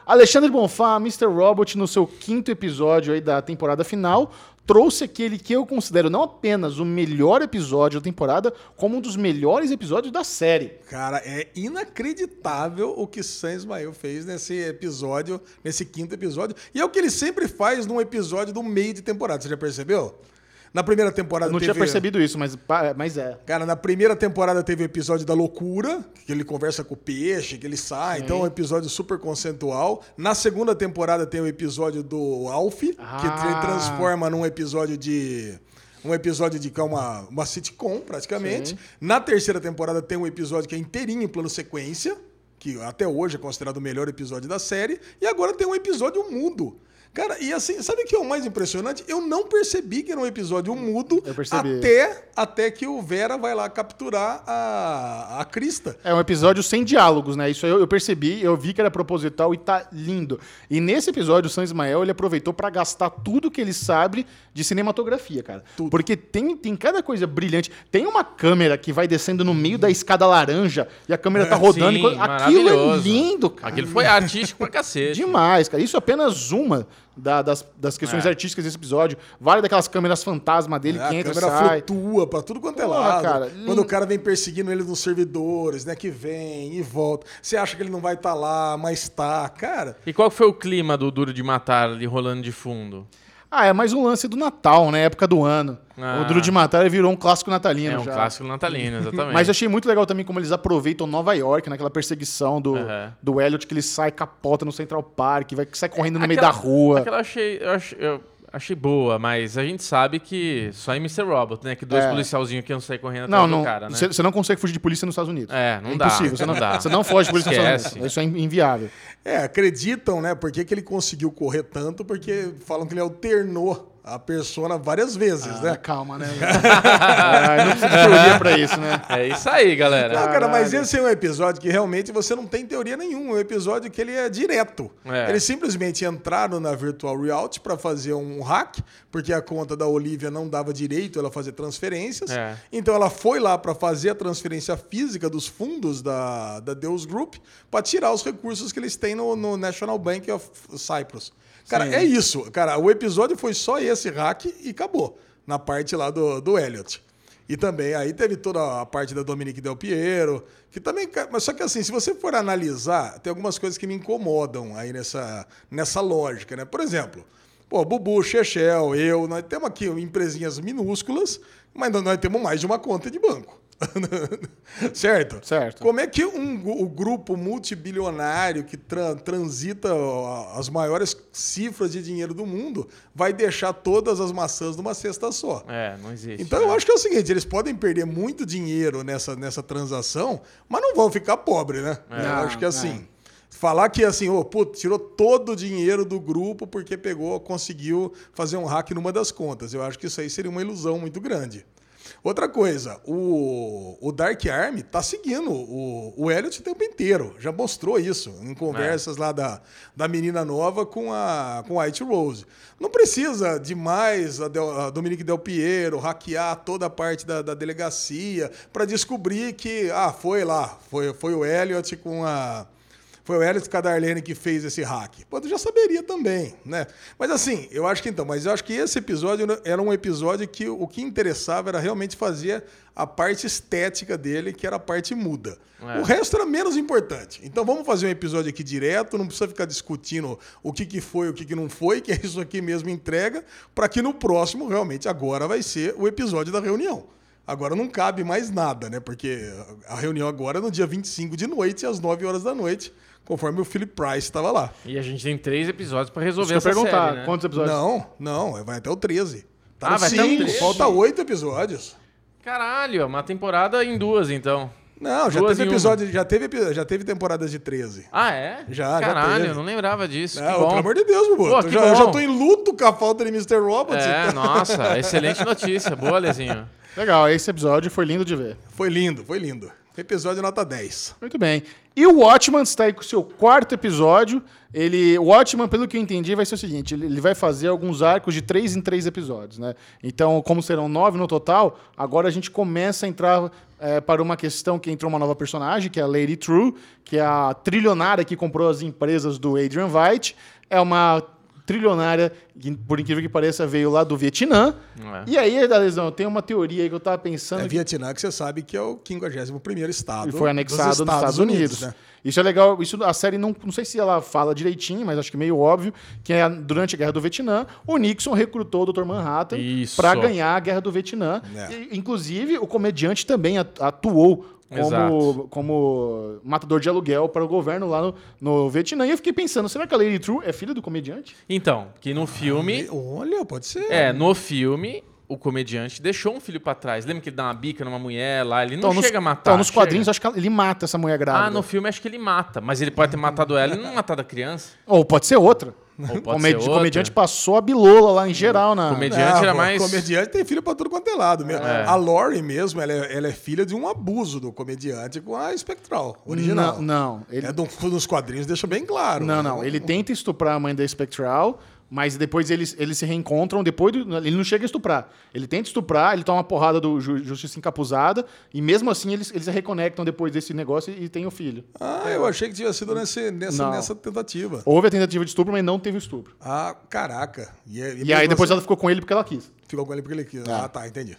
Alexandre Bonfá, Mr. Robot, no seu quinto episódio aí da temporada final, trouxe aquele que eu considero não apenas o melhor episódio da temporada, como um dos melhores episódios da série. Cara, é inacreditável o que Sam Ismael fez nesse episódio, nesse quinto episódio. E é o que ele sempre faz num episódio do meio de temporada. Você já percebeu? Na primeira temporada Não teve... tinha percebido isso, mas, pa- mas é. Cara, na primeira temporada teve o episódio da loucura, que ele conversa com o peixe, que ele sai. Então é um episódio super conceitual. Na segunda temporada tem o episódio do Alf, que Ah. ele transforma num episódio de. Um episódio de que é uma, uma sitcom, praticamente. Sim. Na terceira temporada tem um episódio que é inteirinho em plano sequência, que até hoje é considerado o melhor episódio da série. E agora tem um episódio mudo. Cara, e assim, sabe o que é o mais impressionante? Eu não percebi que era um episódio mudo até, até que o Vera vai lá capturar a, a Crista. É um episódio sem diálogos, né? Isso eu, eu percebi, eu vi que era proposital e tá lindo. E nesse episódio, o Sam Ismael, ele aproveitou pra gastar tudo que ele sabe de cinematografia, cara. Tudo. Porque tem, tem cada coisa brilhante. Tem uma câmera que vai descendo no meio da escada laranja e a câmera tá rodando. Sim, enquanto- Aquilo é lindo, cara. Aquilo foi artístico pra cacete. Demais, cara. Isso é apenas uma da- das, das questões É. artísticas desse episódio. Várias daquelas câmeras fantasma dele É, que a entra e câmera sai. flutua pra tudo quanto é Porra, lado. cara, Quando lindo. o cara vem perseguindo ele nos servidores, né? Que vem e volta. Você acha que ele não vai estar lá, mas tá. Cara, E qual foi o clima do Duro de Matar ali rolando de fundo? Ah, é mais um lance do Natal, né? Época do ano. Ah. O Duro de Matar ele virou um clássico natalino É um já. clássico natalino, exatamente. Mas achei muito legal também como eles aproveitam Nova York, naquela perseguição do, Aham. do Elliot, que ele sai, capota no Central Park, vai, sai correndo no meio Aquela- da rua. Aquela achei, eu achei, eu achei boa, mas a gente sabe que só em Mr. Robot, né? Que dois É. policialzinhos que iam sair correndo atrás Não, do não. cara, né? Você não consegue fugir de polícia nos Estados Unidos. É, não dá. impossível. Você não, dá. Você não foge de polícia nos Estados Esquece. Unidos. Isso é inviável. é, acreditam, né? Por que, que ele conseguiu correr tanto? Porque falam que ele alternou a persona várias vezes, Ah, né? calma, né? ah, não precisa de teoria pra isso, né? É isso aí, galera. Não, cara, mas esse é um episódio que realmente você não tem teoria nenhuma. É um episódio que ele é direto. É. Eles simplesmente entraram na Virtual Reality para fazer um hack, porque a conta da Olivia não dava direito ela fazer transferências. É. Então ela foi lá para fazer a transferência física dos fundos da, da Deus Group para tirar os recursos que eles têm no, no National Bank of Cyprus. Cara, Sim. é isso. Cara, o episódio foi só esse hack e acabou. Na parte lá do, do Elliot. E também aí teve toda a parte da Dominique Del Piero, que também. Mas só que assim, se você for analisar, tem algumas coisas que me incomodam aí nessa, nessa lógica, né? Por exemplo, pô, Bubu, Chechel, eu, nós temos aqui empresinhas minúsculas, mas nós temos mais de uma conta de banco. certo? Certo. Como é que um, o grupo multibilionário que tran- transita as maiores cifras de dinheiro do mundo vai deixar todas as maçãs numa cesta só? É, não existe. Então eu acho que é o seguinte, eles podem perder muito dinheiro nessa, nessa transação, mas não vão ficar pobres, né? eu Não, acho que assim, falar que assim, putz, tirou todo o dinheiro do grupo porque pegou, conseguiu fazer um hack numa das contas. Eu acho que isso aí seria uma ilusão muito grande. Outra coisa, o, o Dark Army tá seguindo o, o Elliot o tempo inteiro. Já mostrou isso em conversas lá da, da menina nova com a, com White Rose. Não precisa demais a, Del, a Dominique Del Piero hackear toda a parte da, da delegacia para descobrir que, ah, foi lá, foi, foi o Elliot com a. Foi o Elliot Cadarlene que fez esse hack. Pô, eu já saberia também, né? Mas assim, eu acho que então, mas eu acho que esse episódio era um episódio que o que interessava era realmente fazer a parte estética dele, que era a parte muda. É. O resto era menos importante. Então vamos fazer um episódio aqui direto, não precisa ficar discutindo o que, que foi, o que, que não foi, que é isso aqui mesmo entrega, para que no próximo, realmente, agora vai ser o episódio da reunião. Agora não cabe mais nada, né? Porque a reunião agora é no dia 25 de noite, às 9 horas da noite, conforme o Philip Price estava lá. E a gente tem três episódios pra resolver Deixa eu essa perguntar, série, né? quantos episódios? Não, não, vai até o 13. Tá Ah, no vai até o 5, 13? falta 8 episódios. Caralho, é uma temporada em duas, então. Não, já Duas teve uma. episódio, já teve, já teve temporadas de 13. Ah, é? Já, já Caralho, teve. eu não lembrava disso. que Não, bom. pelo amor de Deus, meu Pô, boto. que Já, eu já bom. tô em luto com a falta de Mr. Robot. É, então. nossa, excelente notícia. Boa, Lezinho. Legal, esse episódio foi lindo de ver. Foi lindo, foi lindo. Episódio nota 10. Muito bem. E o Watchman está aí com o seu quarto episódio. Ele, o Watchman, pelo que eu entendi, vai ser o seguinte: ele, vai fazer alguns arcos de três em três episódios, né? Então, como serão nove no total, agora a gente começa a entrar é, para uma questão que entrou uma nova personagem, que é a Lady True, que é a trilionária que comprou as empresas do Adrian White. É uma trilionária que, por incrível que pareça, veio lá do Vietnã. É. E aí, Dalesão, tem uma teoria aí que eu tava pensando. É que- Vietnã, que você sabe que é o 51º estado. e foi anexado dos nos Estados Unidos. né? Isso é legal. Isso a série não, não sei se ela fala direitinho, mas acho que meio óbvio que é durante a Guerra do Vietnã, o Nixon recrutou o Dr. Manhattan para ganhar a Guerra do Vietnã. É. E, inclusive, o comediante também at- atuou como, Exato. como matador de aluguel para o governo lá no, no Vietnã. E eu fiquei pensando, será que a Lady True é filha do comediante? Então, que no filme. Olha, pode ser. É, no filme, o comediante deixou um filho pra trás. Lembra que ele dá uma bica numa mulher lá? Ele não nos, chega a matar. então, nos chega. quadrinhos, acho que ele mata essa mulher grávida. Ah, no filme acho que ele mata. Mas ele pode ter matado ela e não matado a criança. Ou pode ser outra. O comediante passou a bilola lá em geral na. Comediante era pô, mais- Comediante tem filho pra tudo quanto é lado. mesmo. É. A Lori mesmo, ela é, ela é filha de um abuso do comediante com a Spectral, original. Não, não. Ele, É do, nos quadrinhos deixa bem claro. Não, não. Ele tenta estuprar a mãe da Spectral, mas depois eles, eles se reencontram. Depois do- ele não chega a estuprar. Ele tenta estuprar, ele toma uma porrada do Ju- Justiça Encapuzada, e mesmo assim eles, eles se reconectam depois desse negócio e, e tem o filho. Ah, eu achei que tinha sido nesse, nessa, Não. nessa tentativa. Houve a tentativa de estupro, mas não teve o estupro. Ah, caraca. E, é- E, aí depois assim, ela ficou com ele porque ela quis. ficou com ele porque ele quis. Ah, tá, entendi.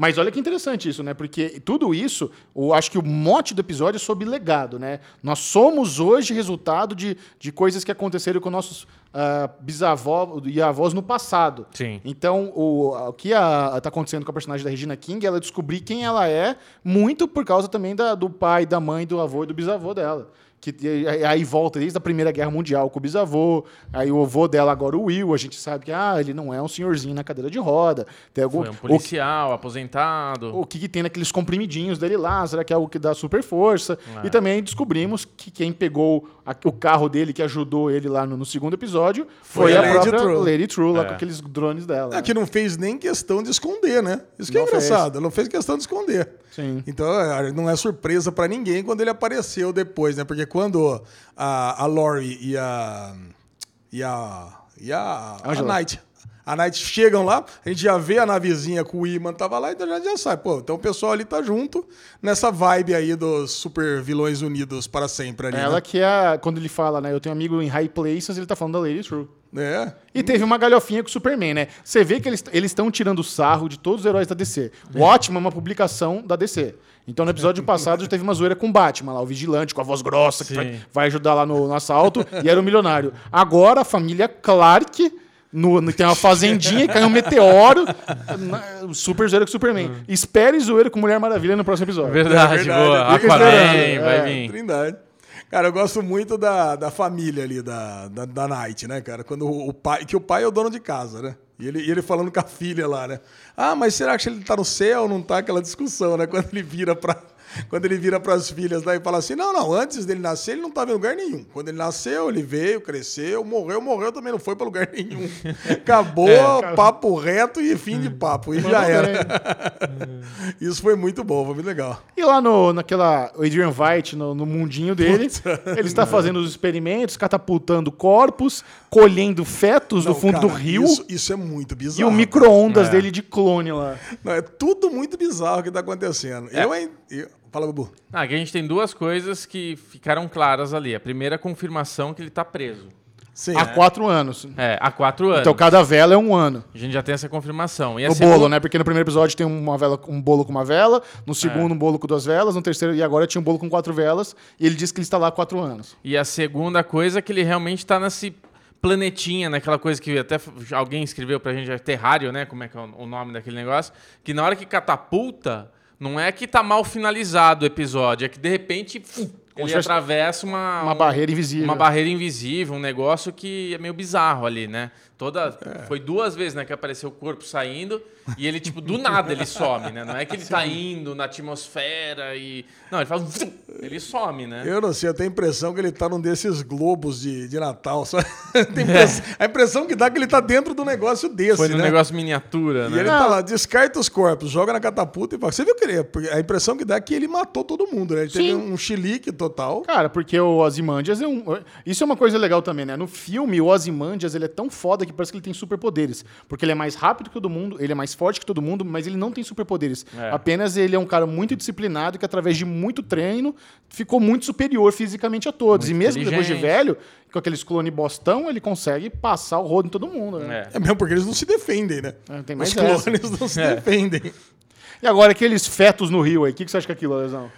Mas olha que interessante isso, né? Porque tudo isso, eu acho que o mote do episódio é sobre legado, né? Nós somos hoje resultado de, de coisas que aconteceram com nossos ah, bisavós e avós no passado. Sim. Então, o, o que está acontecendo com a personagem da Regina King, ela descobrir quem ela é, muito por causa também da- do pai, da mãe, do avô e do bisavô dela. Que aí volta desde a Primeira Guerra Mundial com o bisavô, aí o avô dela agora, o Will, a gente sabe que ah, ele não é um senhorzinho na cadeira de roda. Tem algum, Foi um o, policial, aposentado. o que, que tem naqueles comprimidinhos dele lá? Será que é o que dá super força? É. E também descobrimos que quem pegou a- o carro dele, que ajudou ele lá no, no segundo episódio, foi, Foi a a, Lady própria True. Lady True, lá É. com aqueles drones dela. É que não fez nem questão de esconder, né? Isso que é Não fez. engraçado. Ela não fez questão de esconder. Sim. Então é, não é surpresa pra ninguém quando ele apareceu depois, né? Porque quando a, a Lori e a. e a. e a. a. Knight. A Knight chegam lá, a gente já vê a navezinha com o Iman tava lá, então a gente já sabe. Pô, então o pessoal ali tá junto nessa vibe aí dos super vilões unidos para sempre ali. Ela né? que é, quando ele fala, né, eu tenho amigo em high places, ele tá falando da Lady True. É. E teve uma galhofinha com o Superman, né? Você vê que eles estão tirando sarro de todos os heróis da DC. O Watchmen é uma publicação da DC. Então, no episódio passado, já teve uma zoeira com o Batman, lá, o vigilante com a voz grossa, que Sim. vai, vai ajudar lá no, no assalto, e era o milionário. Agora, a família Clark no, no- tem uma fazendinha e cai um meteoro. na- super zoeira com o Superman. Espere zoeira com Mulher Maravilha no próximo episódio. Verdade, É verdade, boa. fico Aquaman esperando. vai É. vir. Trindade. Cara, eu gosto muito da, da família ali, da, da, da Night, né, cara? Quando o pai. Que o pai é o dono de casa, né? E ele, e ele falando com a filha lá, né? Ah, mas será que ele tá no céu não tá? Aquela discussão, né? Quando ele vira pra. Quando ele vira para as filhas lá e fala assim: não, não, antes dele nascer ele não estava em lugar nenhum. Quando ele nasceu, ele veio, cresceu, morreu, morreu, também não foi para lugar nenhum. Acabou, papo reto e fim de papo. E já era. Isso foi muito bom, foi muito legal. E lá no, naquela o Adrian White, no, no mundinho dele, ele está fazendo os experimentos, catapultando corpos, colhendo fetos do Não, fundo cara, do rio Isso, isso é muito e bizarro. o micro-ondas É. dele de clone lá. Não, é tudo muito bizarro que tá acontecendo. É. Eu, hein? eu- Fala, Bubu. Ah, aqui a gente tem duas coisas que ficaram claras ali. A primeira, a confirmação que ele tá preso. Sim. Há quatro anos. É, há quatro anos. Então cada vela é um ano. A gente já tem essa confirmação. E O segunda- bolo, né? Porque no primeiro episódio tem uma vela, um bolo com uma vela, no segundo É. um bolo com duas velas, no terceiro e agora tinha um bolo com quatro velas, e ele disse que ele está lá há quatro anos. E a segunda coisa é que ele realmente tá nesse planetinha, naquela coisa que até alguém escreveu pra gente, é terrário, né? Como é que é o nome daquele negócio? Que na hora que catapulta, não é que tá mal finalizado o episódio, é que de repente Como ele atravessa uma, uma um- barreira invisível. Uma barreira invisível, um negócio que é meio bizarro ali, né? Toda, É. Foi duas vezes né, que apareceu o corpo saindo e ele, tipo, do nada ele some, né? Não é que ele tá indo na atmosfera e. Não, ele faz. Ele some, né? Eu não sei, eu tenho a impressão que ele tá num desses globos de, de Natal. Só... Tem impress- A impressão que dá é que ele tá dentro do negócio desse, Foi no né? negócio miniatura, E né? ele tá lá, descarta os corpos, joga na catapulta e fala. Você viu que ele. porque A impressão que dá é que ele matou todo mundo, né? Ele teve Sim. um chilique total. Cara, porque o Ozymandias é um. Isso é uma coisa legal também, né? No filme, o Ozymandias ele é tão foda que parece que ele tem superpoderes. Porque ele é mais rápido que todo mundo, ele é mais forte que todo mundo, mas ele não tem superpoderes. É. Apenas ele é um cara muito disciplinado que, através de muito treino, ficou muito superior fisicamente a todos. Muito e mesmo depois de velho, com aqueles clone bostão, ele consegue passar o rodo em todo mundo, né? É. É mesmo porque eles não se defendem, né? É, Os mais essa. clones não se É. defendem. E agora, aqueles fetos no rio aí, o que, que você acha que é aquilo, Lesão?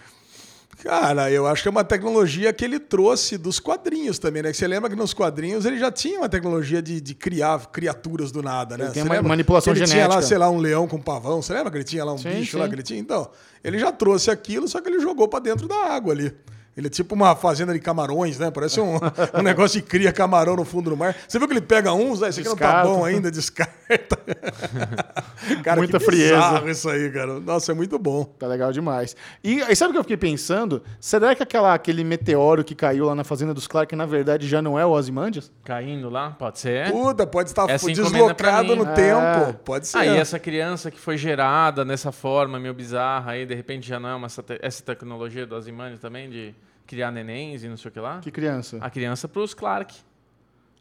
Cara, eu acho que é uma tecnologia que ele trouxe dos quadrinhos também, né? Que você lembra que nos quadrinhos ele já tinha uma tecnologia de, de criar criaturas do nada, né? Ele tem uma manipulação que ele tinha lá, genética. sei lá, um leão com pavão. Você lembra que ele tinha lá um Sim, bicho sim. lá que ele tinha? Então, ele já trouxe aquilo, só que ele jogou pra dentro da água ali. Ele é tipo uma fazenda de camarões, né? Parece um, um negócio de cria camarão no fundo do mar. Você viu que ele pega uns, ah, esse aqui não tá bom ainda, descarta. cara, Muita que frieza. bizarro isso aí, cara. Nossa, é muito bom. Tá legal demais. E aí, sabe o que eu fiquei pensando? Será que aquela, aquele meteoro que caiu lá na fazenda dos Clark, na verdade, já não é o Ozymandias? Caindo lá, pode ser. Puta, pode estar Essa deslocado no É. tempo. Pode ser. Ah, e essa criança que foi gerada dessa forma meio bizarra aí, de repente já não é uma, essa, te- essa tecnologia do Ozymandias também, de criar nenéns e não sei o que lá? Que criança? A criança pros Clark,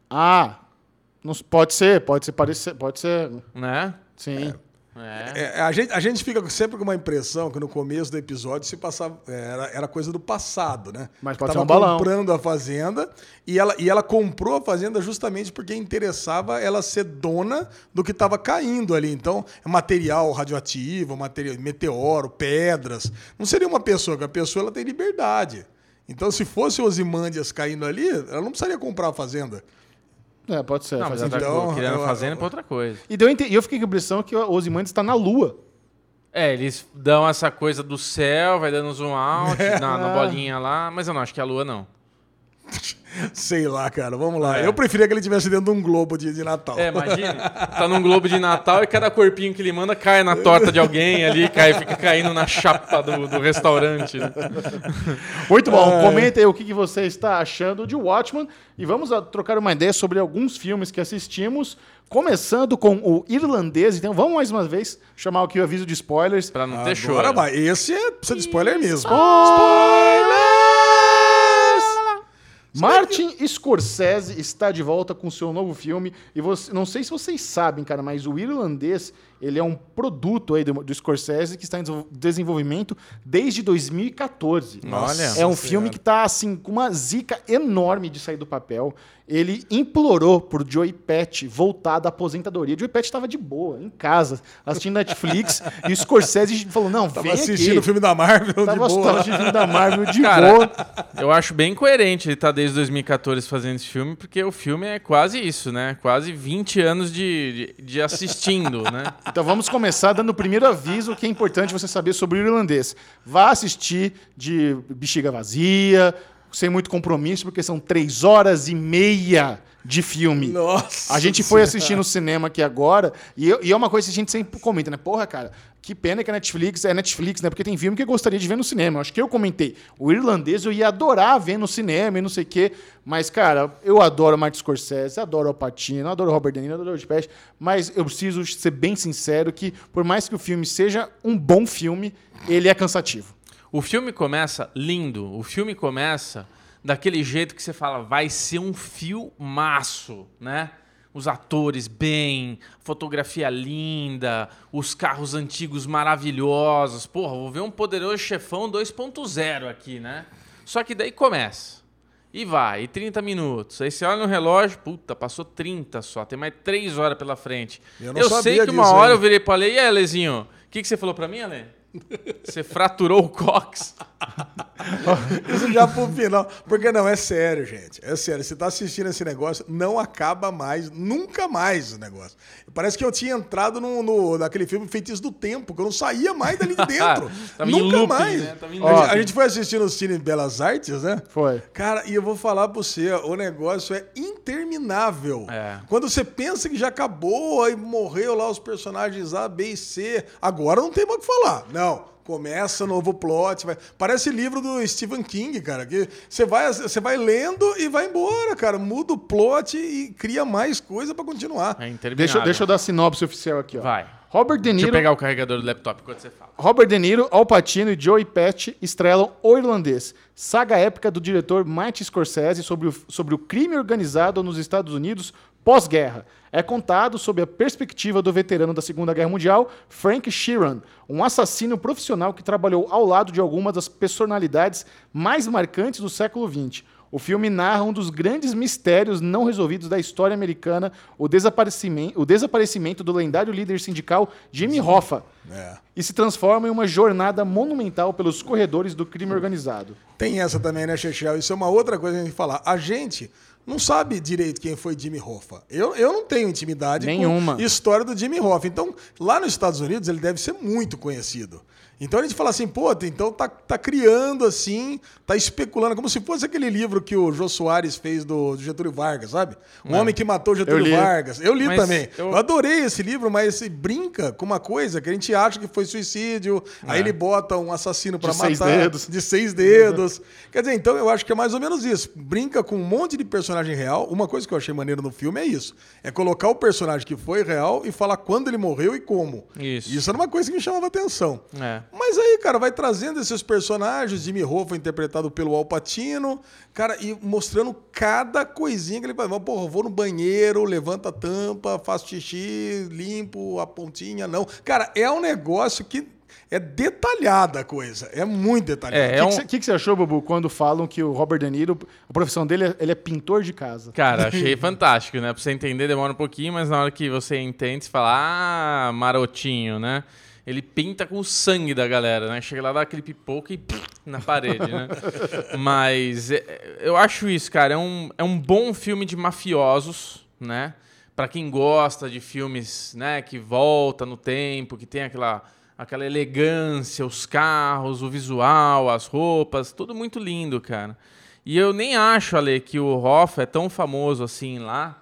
Ah, não, pode ser, pode ser, parecer, pode ser. né? Sim. É. É, a, gente, a gente fica sempre com uma impressão que no começo do episódio se passava, era, era coisa do passado, né? Mas Que pode tava ser um balão. comprando a fazenda e ela, e ela comprou a fazenda justamente porque interessava ela ser dona do que estava caindo ali. Então, é material radioativo, material, meteoro, pedras. Não seria uma pessoa, porque a pessoa ela tem liberdade. Então, se fosse Ozymandias caindo ali, ela não precisaria comprar a fazenda. É, pode ser. Não, mas ela tá. Então, criando eu- fazenda eu- pra outra coisa. E deu a eu fiquei com a impressão que o Ozymandias está na Lua. É, eles dão essa coisa do céu, vai dando zoom out na, na bolinha lá, mas eu não acho que é a lua, não. Sei lá, cara, vamos lá. É. Eu preferia que ele tivesse dentro de um globo de, de Natal. É, imagine, tá num globo de Natal e cada corpinho que ele manda cai na torta de alguém ali, cai, fica caindo na chapa do, do restaurante. né? Muito bom. É. Comenta aí o que, que você está achando de Watchmen. E vamos a, trocar uma ideia sobre alguns filmes que assistimos. Começando com o irlandês. Então vamos mais uma vez chamar aqui o aviso de spoilers. Pra não ter choro. Agora vai. Esse é, precisa de spoiler mesmo. Spoilers! Martin Scorsese está de volta com seu novo filme e você, não sei se vocês sabem, cara, mas o irlandês ele é um produto aí do, do Scorsese que está em desenvol- desenvolvimento desde 2014. Olha. é um Senhora. filme que está assim com uma zica enorme de sair do papel. Ele implorou por Joey Pett voltar da aposentadoria. Joey Pett estava de boa, em casa, assistindo Netflix, e o Scorsese falou: "Não, Tava vem assistindo aqui". o filme da Marvel de Tava boa. assistindo o filme da Marvel de Cara, boa. Eu acho bem coerente ele estar desde 2014 fazendo esse filme, porque o filme é quase isso, né? Quase 20 anos de, de, de assistindo, né? Então vamos começar dando o primeiro aviso que é importante você saber sobre o irlandês. Vá assistir de bexiga vazia, sem muito compromisso, porque são três horas e meia de filme. Nossa. A gente foi assistir no cinema aqui agora, e, eu- e é uma coisa que a gente sempre comenta, né? Porra, cara, que pena que a Netflix é Netflix, né? Porque tem filme que eu gostaria de ver no cinema. Acho que eu comentei. O irlandês eu ia adorar ver no cinema e não sei o quê. Mas, cara, eu adoro Martin Scorsese, adoro Al Pacino, adoro Robert De Niro, adoro Joe Pesci, mas eu preciso ser bem sincero que, por mais que o filme seja um bom filme, ele é cansativo. O filme começa lindo. O filme começa daquele jeito que você fala, vai ser um filmaço, né? Os atores bem, fotografia linda, os carros antigos maravilhosos. Porra, vou ver um poderoso chefão 2.0 aqui, né? Só que daí começa. E vai, e 30 minutos. Aí você olha no relógio, puta, passou 30 só, tem mais 3 horas pela frente. Eu não Eu, sei que uma disso hora ainda. eu virei pra Ale, e aí, Alezinho, o que, que você falou pra mim, Ale? Você fraturou o cox. Isso já pro final. Porque não, é sério, gente. É sério. Você tá assistindo esse negócio, não acaba mais, nunca mais o negócio. Parece que eu tinha entrado no, no, naquele filme Feitiço do Tempo, que eu não saía mais dali de dentro. Nunca looping, mais. né? A gente- foi assistir no Cine Belas Artes, né? Foi. Cara, e eu vou falar pra você, o negócio é interminável. É. Quando você pensa que já acabou, aí morreu lá os personagens A, B e C, agora não tem mais o que falar. Não. Começa novo plot, vai. Parece livro do Stephen King, cara, que você vai, você vai lendo e vai embora, cara. Muda o plot e cria mais coisa pra continuar. É. Deixa, deixa eu dar a sinopse oficial aqui, ó. Vai. Robert De Deixa Niro, eu pegar o carregador do laptop enquanto você fala. Robert De Niro, Al Pacino e Joey Pesci estrelam O Irlandês, saga épica do diretor Martin Scorsese sobre o, sobre o crime organizado nos Estados Unidos pós-guerra. É contado sob a perspectiva do veterano da Segunda Guerra Mundial, Frank Sheeran, um assassino profissional que trabalhou ao lado de algumas das personalidades mais marcantes do século XX. O filme narra um dos grandes mistérios não resolvidos da história americana, o desaparecimento, o desaparecimento do lendário líder sindical Jimmy Hoffa, É. e se transforma em uma jornada monumental pelos corredores do crime organizado. Tem essa também, né, Chechel? Isso é uma outra coisa que a gente falar. A gente não sabe direito quem foi Jimmy Hoffa. Eu, eu não tenho intimidade Nenhuma. com a história do Jimmy Hoffa. Então, lá nos Estados Unidos, ele deve ser muito conhecido. Então a gente fala assim, pô, então tá, tá criando assim, tá especulando, como se fosse aquele livro que o Jô Soares fez do, do Getúlio Vargas, sabe? O Homem que Matou Getúlio Eu. Vargas. Eu li Mas também. eu- Eu... adorei esse livro, mas se brinca com uma coisa que a gente acha que foi suicídio, aí ele bota um assassino pra De matar. seis dedos. De seis dedos. Quer dizer, então eu acho que é mais ou menos isso. Brinca com um monte de personagem real. Uma coisa que eu achei maneiro no filme é isso. É colocar o personagem que foi real e falar quando ele morreu e como. Isso. Isso era uma coisa que me chamava atenção. É. Mas aí, cara, vai trazendo esses personagens. Jimmy Hoffa interpretado pelo Al Pacino. Cara, e mostrando cada coisinha que ele faz. Porra, vou no banheiro, levanta a tampa, faço xixi, limpo a pontinha. Não. Cara, é um negócio que é detalhada a coisa. É muito detalhada. É, O um- que, que, que você achou, Bubu, quando falam que o Robert De Niro, a profissão dele, é- ele é pintor de casa? Cara, achei fantástico, né? Pra você entender demora um pouquinho, mas na hora que você entende, você fala, ah, marotinho, né? Ele pinta com o sangue da galera, né? Chega lá, dá aquele pipoca e pff, na parede, né? Mas é, eu acho isso, cara. É um, é um bom filme de mafiosos, né? Pra quem gosta de filmes, né? Que volta no tempo, que tem aquela, aquela elegância, os carros, o visual, as roupas, tudo muito lindo, cara. E eu nem acho, Ale, que o Hoff é tão famoso assim lá.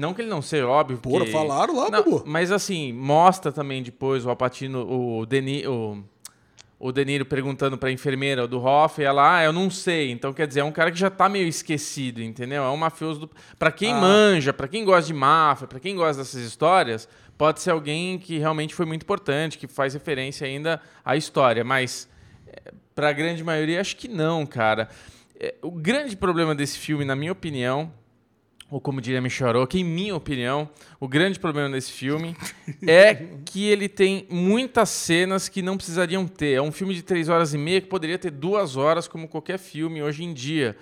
Não que ele não seja óbvio. Porra, porque- falaram lá, Não. Mas assim, mostra também depois o Alpatino, o Deni, o, o Deniro perguntando pra enfermeira do Hoff, e ela, ah, eu não sei. Então, quer dizer, é um cara que já tá meio esquecido, entendeu? É um mafioso do... Pra quem Ah. manja, pra quem gosta de máfia, pra quem gosta dessas histórias, pode ser alguém que realmente foi muito importante, que faz referência ainda à história, mas é, pra grande maioria, acho que não, cara. É, o grande problema desse filme, na minha opinião, ou como diria Michel que em minha opinião, o grande problema desse filme é que ele tem muitas cenas que não precisariam ter. É um filme de três horas e meia que poderia ter duas horas, como qualquer filme hoje em dia.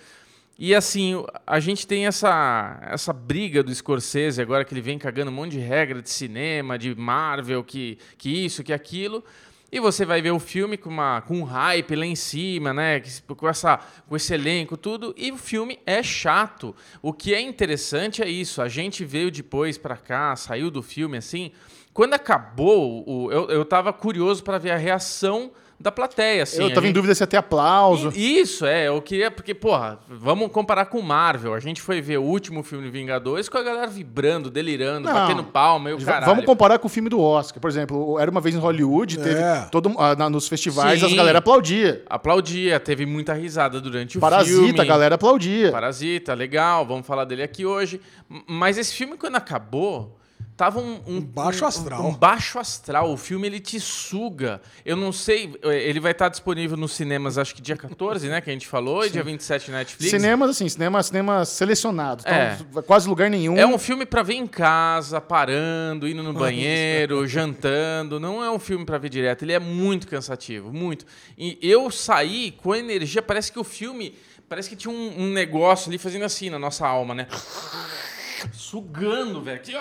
E assim, a gente tem essa, essa briga do Scorsese agora que ele vem cagando um monte de regra de cinema, de Marvel, que, que isso, que aquilo. E você vai ver o filme com, uma, com um hype lá em cima, né? Com, essa, com esse elenco, tudo. E o filme é chato. O que é interessante é isso. A gente veio depois pra cá, saiu do filme assim. Quando acabou, eu, eu tava curioso pra ver a reação da plateia. Assim, eu tava em gente- dúvida se ia ter aplauso. Isso, é. Eu queria. Porque, porra, vamos comparar com o Marvel. A gente foi ver o último filme de Vingadores com a galera vibrando, delirando, Não. batendo palma e o caralho. Vamos comparar com o filme do Oscar. Por exemplo, Era Uma Vez em Hollywood, teve É. todo, ah, na- nos festivais, Sim. as galera aplaudia. Aplaudia, teve muita risada durante o Parasita, filme. a galera aplaudia. Parasita, legal, vamos falar dele aqui hoje. Mas esse filme, quando acabou, tava um... Um, baixo um- astral. Um, baixo astral. O filme, ele te suga. Eu não sei, eh, ele vai estar disponível nos cinemas, acho que dia 14, né, que a gente falou, e dia 27 na Netflix. Cinemas, assim, cinema, cinema selecionado. Então, É. quase lugar nenhum. É um filme pra ver em casa, parando, indo no banheiro, jantando. Não é um filme pra ver direto. Ele é muito cansativo, muito. E eu saí com energia. Parece que o filme. Parece que tinha um, um negócio ali fazendo assim na nossa alma, né? Sugando, velho. Que-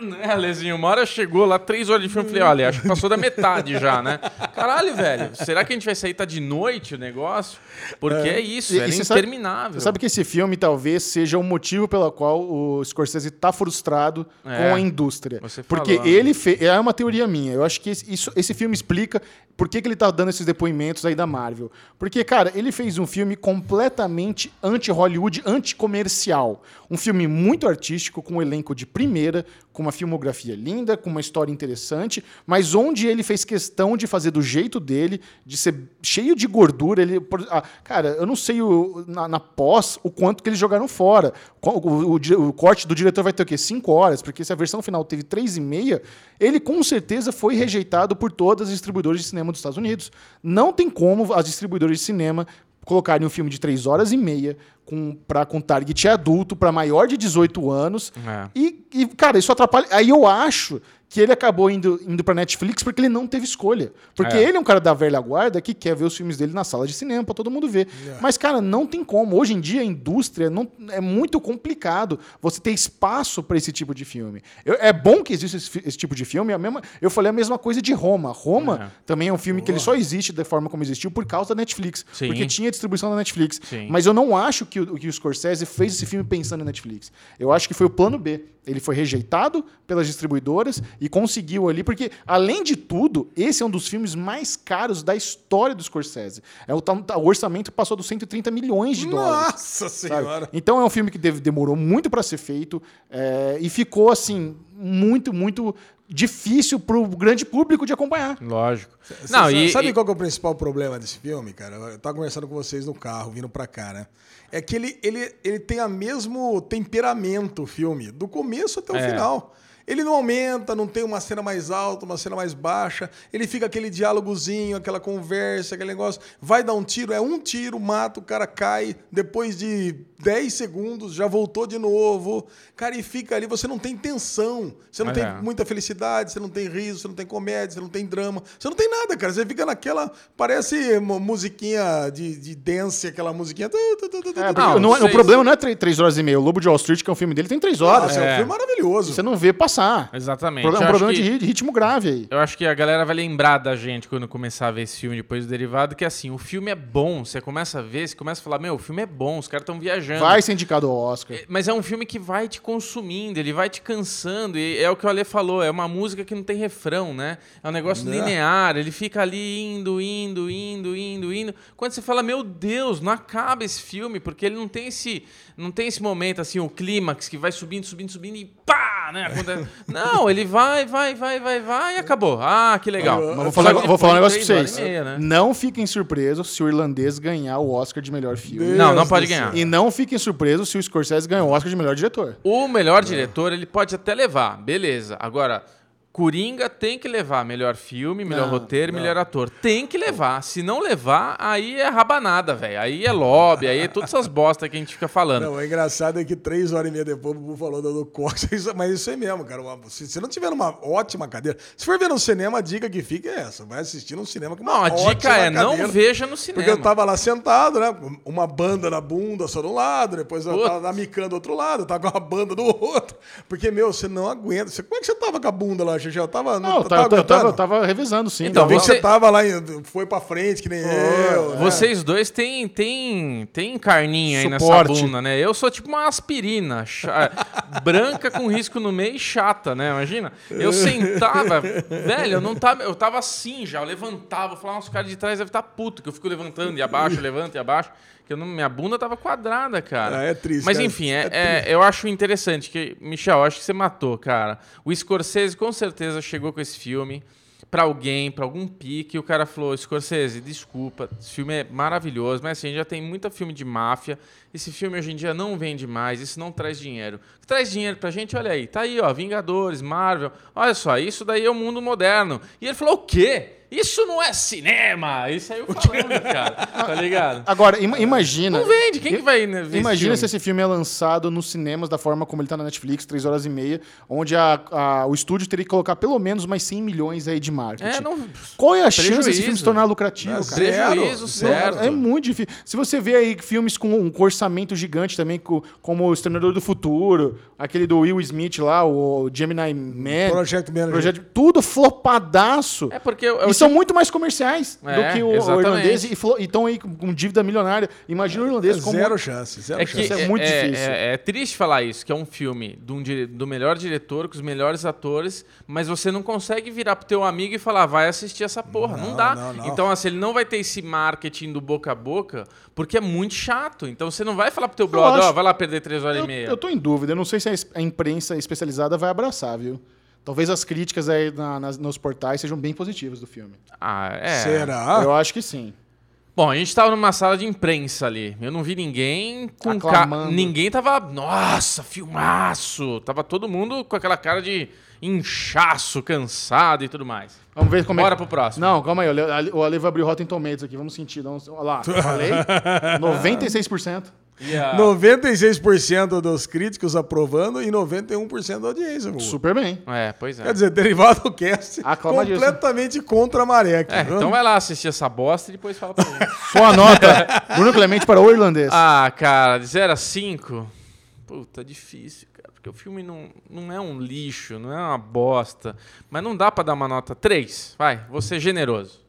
Né, Lezinho? Uma hora chegou lá, três horas de filme, falei, olha, acho que passou da metade já, né? Caralho, velho, será que a gente vai sair, tá de noite o negócio? Porque é, isso, E- era e você sabe- interminável. Você sabe que esse filme talvez seja o motivo pelo qual o Scorsese tá frustrado É, com a indústria. você Porque né? ele fez. É uma teoria minha. Eu acho que esse, isso- esse filme explica por que, que ele tá dando esses depoimentos aí da Marvel. Porque, cara, ele fez um filme completamente anti-Hollywood, anti-comercial. Um filme muito artístico, com um elenco de primeira, com uma filmografia linda, com uma história interessante, mas onde ele fez questão de fazer do jeito dele, de ser cheio de gordura. Ele, ah, cara, eu não sei o- na, na pós o quanto que eles jogaram fora. O, o- o corte do diretor vai ter o quê? Cinco horas, porque se a versão final teve três e meia, ele com certeza foi rejeitado por todas as distribuidoras de cinema dos Estados Unidos. Não tem como as distribuidoras de cinema colocarem um filme de três horas e meia com, pra, com target adulto para maior de 18 anos. É. E, e, cara, isso atrapalha. Aí eu acho que ele acabou indo, indo pra Netflix porque ele não teve escolha. Porque É. ele é um cara da velha guarda que quer ver os filmes dele na sala de cinema pra todo mundo ver. Mas, cara, não tem como. Hoje em dia, a indústria não, é muito complicado você ter espaço pra esse tipo de filme. Eu- é bom que exista esse, esse tipo de filme. é A mesma, eu falei a mesma coisa de Roma. Roma É. também é um filme que ele só existe da forma como existiu por causa da Netflix. Sim. Porque tinha distribuição da Netflix. Sim. Mas eu não acho que o, que o Scorsese fez esse filme pensando em Netflix. Eu acho que foi o plano B. Ele foi rejeitado pelas distribuidoras e conseguiu ali, porque, além de tudo, esse é um dos filmes mais caros da história do Scorsese. É, o, o orçamento passou dos 130 milhões de dólares. Nossa sabe? senhora. Então é um filme que deve- demorou muito para ser feito é, e ficou assim muito, muito difícil para o grande público de acompanhar. Lógico. Cê Não, e, sabe e- qual que é o principal problema desse filme, cara? Eu tava conversando com vocês no carro, vindo pra cá, né? É que ele, ele, ele tem o mesmo temperamento, o filme, do começo até o É. final. Ele não aumenta, não tem uma cena mais alta, uma cena mais baixa. Ele fica aquele diálogozinho, aquela conversa, aquele negócio. Vai dar um tiro, é um tiro, mata, o cara cai. Depois de 10 segundos, já voltou de novo. Cara, e fica ali, você não tem tensão. Você não É. tem muita felicidade, você não tem riso, você não tem comédia, você não tem drama. Você não tem nada, cara. Você fica naquela. Parece uma musiquinha de, de dance, aquela musiquinha. É, Não, não- vocês- o problema não é três, três horas e meia. O Lobo de Wall Street, que é um filme dele, tem três horas. Nossa, é um É. filme maravilhoso. Você não vê passar. Exatamente. É um Eu problema que- de ri- de ritmo grave aí. Eu acho que a galera vai lembrar da gente quando começar a ver esse filme depois do derivado, que assim, o filme é bom. Você começa a ver, você começa a falar, meu, o filme é bom, os caras estão viajando. Vai ser indicado ao Oscar. É, Mas é um filme que vai te consumindo, ele vai te cansando. E é o que o Ale falou, é uma música que não tem refrão, né? É um negócio Né? linear, ele fica ali indo, indo, indo, indo, indo. Quando você fala, meu Deus, não acaba esse filme, porque ele não tem esse, não tem esse momento assim, o clímax que vai subindo, subindo, subindo e pá, né? Acontece. não, ele vai, vai, vai, vai, vai e acabou. Ah, que legal. Mas vou falar, vou falar um negócio pra vocês. meia, né? Não fiquem surpresos se o irlandês ganhar o Oscar de melhor filme. Não, não Deus pode ganhar. E não fiquem surpresos se o Scorsese ganhar o Oscar de melhor diretor. O melhor diretor, ele pode até levar, beleza. Agora, Coringa tem que levar melhor filme, melhor Não, roteiro, melhor ator. Tem que levar. Se não levar, aí é rabanada, velho. Aí é lobby, aí é todas essas bostas que a gente fica falando. Não, o engraçado é que três horas e meia depois o Bubu falou do, Cox, isso- mas isso aí mesmo, cara. se você não tiver numa ótima cadeira, se for ver no cinema, a dica que fica é essa: vai assistir no cinema com uma Não, a dica é não cadeira. veja no cinema. Porque eu tava lá sentado, né? Uma banda na bunda só de um lado, depois eu tava micando do outro lado, eu tava com a banda do outro. Porque, meu, você não aguenta. Você, como é que você tava com a bunda lá, Eu tava. Não, eu tá tava, eu tava, aguentando? eu tava revezando, sim. Então, vi que você- tava lá, e foi pra frente, que nem eu. né? Vocês dois têm, têm, têm carninha aí nessa Suporte. bunda, né? Eu sou tipo uma aspirina, branca com risco no meio e chata, né? Imagina. Eu sentava, velho, eu não tava, eu tava assim já, eu levantava, eu falava, os caras de trás devem estar puto, que eu fico levantando e abaixo, levanto e abaixo, que eu não, minha bunda tava quadrada, cara. Ah, é triste, Mas cara. enfim, é, É é- eu acho interessante que, Michel, eu acho que você matou, cara. O Scorsese com certeza chegou com esse filme pra alguém, pra algum pique, e o cara falou: Scorsese, desculpa, esse filme é maravilhoso, mas assim, já tem muito filme de máfia. Esse filme hoje em dia não vende mais, isso não traz dinheiro. O que traz dinheiro pra gente, olha aí, tá aí, ó, Vingadores, Marvel. Olha só, isso daí é o mundo moderno. E ele falou: o quê? Isso não é cinema! Isso aí eu falando, cara. Tá ligado? Agora, ima- imagina. Não vende, quem que vai né, ver Imagina esse se esse filme é lançado nos cinemas da forma como ele tá na Netflix, 3 horas e meia, onde a- a- o estúdio teria que colocar pelo menos mais 100 milhões aí de marketing. É, não... Qual é a chance desse Prejuízo. filme se tornar lucrativo, É, cara? Prejuízo, Zero, certo. É muito difícil. Se você vê aí filmes com um orçamento gigante também, co- como O Exterminador do Futuro, aquele do Will Smith lá, o Gemini Man, Project Manager. Projeto- tudo flopadaço. É porque... Eu, e são muito mais comerciais É, do que o, o irlandês e e estão aí com, com dívida milionária. Imagina o irlandês como. Zero chance, zero É que chance. Isso é muito difícil. É, é triste falar isso, que é um filme de um do melhor diretor, com os melhores atores, mas você não consegue virar pro teu amigo e falar, vai assistir essa porra. Não, Não, dá. não, não. Então, assim, ele não vai ter esse marketing do boca a boca, porque é muito chato. Então, você não vai falar pro teu brother, ó, vai lá perder três horas Eu, e meia. eu tô em dúvida. Eu não sei se a imprensa especializada vai abraçar, viu? Talvez as críticas aí na- nas- nos portais sejam bem positivas do filme. Ah, é. Será? Eu acho que sim. Bom, a gente tava numa sala de imprensa ali. Eu não vi ninguém com ca... Aclamando. Ninguém tava. Nossa, filmaço! Tava todo mundo com aquela cara de inchaço, cansado e tudo mais. Vamos ver como Bora é. pro próximo. Não, calma aí. O Ale vai abrir o Rotten Tomatoes aqui. Vamos sentir. Vamos... Olha lá. Falei? 96%. E a- 96% dos críticos aprovando e 91% da audiência. Gugu. Super bem. É, pois é. Quer dizer, derivado cast Aclamadíssimo. completamente contra a maré. aqui, É, então vai lá assistir essa bosta e depois fala pra mim. Sua nota. Bruno Clemente para o irlandês. ah, cara, de 0 a 5. Puta, difícil, cara. Porque o filme não, não é um lixo, não é uma bosta. Mas não dá pra dar uma nota 3. Vai, vou ser generoso.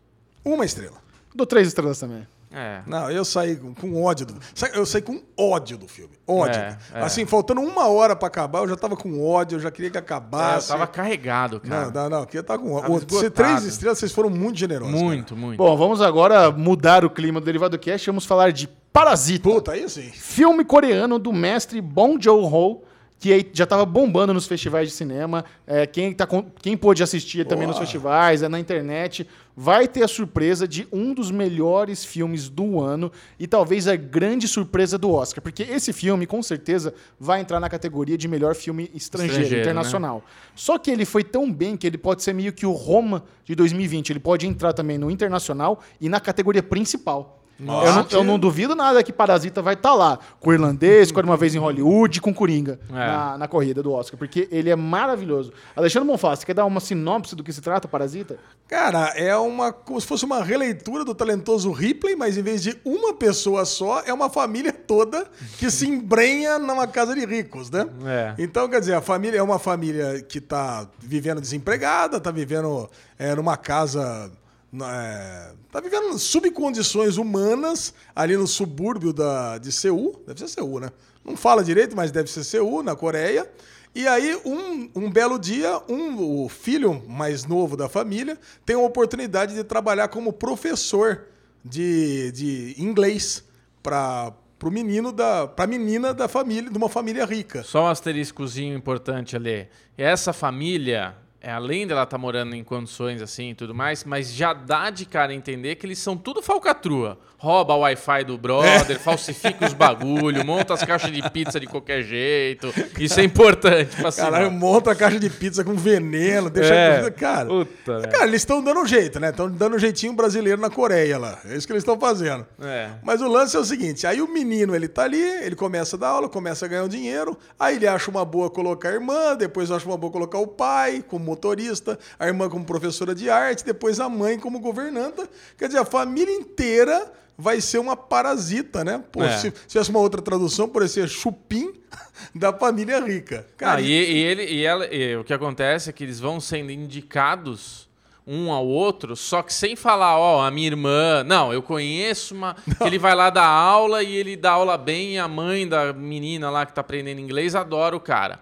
Uma estrela. Dou três estrelas também. É. Não, eu saí com, com ódio do Eu saí com ódio do filme. Ódio. É, é. Assim, faltando uma hora pra acabar, eu já tava com ódio, eu já queria que É, eu acabasse. tava carregado, cara. Não, não, não. Aqui eu tava com Tava ódio. Esgotado. três estrelas, vocês foram muito generosos. cara. muito, muito. Bom, vamos agora mudar o clima do Derivado Cast. Vamos falar de Parasita. Puta, aí sim. Filme coreano do mestre Bong Joon-ho, que aí já estava bombando nos festivais de cinema. É, quem, tá com- quem pôde assistir também nos Boa. festivais, é na internet, vai ter a surpresa de um dos melhores filmes do ano e talvez a grande surpresa do Oscar. Porque esse filme, com certeza, vai entrar na categoria de melhor filme estrangeiro, Estrangeiro, internacional. Só que ele foi tão bem que ele pode ser meio que o Roma de 2020. Ele pode entrar também no internacional e na categoria principal. Eu não, eu não duvido nada que Parasita vai estar lá, com o irlandês, com uma vez em Hollywood, com Coringa, É. na, na corrida do Oscar, porque ele é maravilhoso. Alexandre Bonfá, você quer dar uma sinopse do que se trata Parasita? Cara, é uma como se fosse uma releitura do talentoso Ripley, mas em vez de uma pessoa só, é uma família toda que se embrenha numa casa de ricos, né? É. Então, quer dizer, a família é uma família que tá vivendo desempregada, tá vivendo é, numa casa. É, tá vivendo subcondições humanas ali no subúrbio da, de Seul. Deve ser Seul, né? Não fala direito, mas deve ser Seul, na Coreia. E aí, um, um belo dia, um, o filho mais novo da família tem a oportunidade de trabalhar como professor de, de inglês para o menino da pra menina da família de uma família rica. Só um asteriscozinho importante ali. Essa família, é, além dela estar morando em condições assim e tudo mais, mas já dá de cara entender que eles são tudo falcatrua. Rouba o Wi-Fi do brother, falsifica os bagulho, monta as caixas de pizza de qualquer jeito. Isso é importante pra Caralho, monta a caixa de pizza com veneno, deixa É. a. Cara, Puta, né? cara eles estão dando um jeito, né? Estão dando um jeitinho brasileiro na Coreia lá. É isso que eles estão fazendo. É. Mas o lance é o seguinte: aí o menino ele tá ali, ele começa a dar aula, começa a ganhar um dinheiro, aí ele acha uma boa colocar a irmã, depois acha uma boa colocar o pai como motorista, a irmã como professora de arte, depois a mãe como governanta. Quer dizer, a família inteira vai ser uma parasita, né? Pô, É. se, se tivesse uma outra tradução, ser chupim da família rica. Cara, Ah, e, e ele, e ela, e o que acontece é que eles vão sendo indicados um ao outro, só que sem falar, ó, a minha irmã. Não, eu conheço uma. Que ele vai lá dar aula e ele dá aula bem, e a mãe da menina lá que tá aprendendo inglês adora o cara.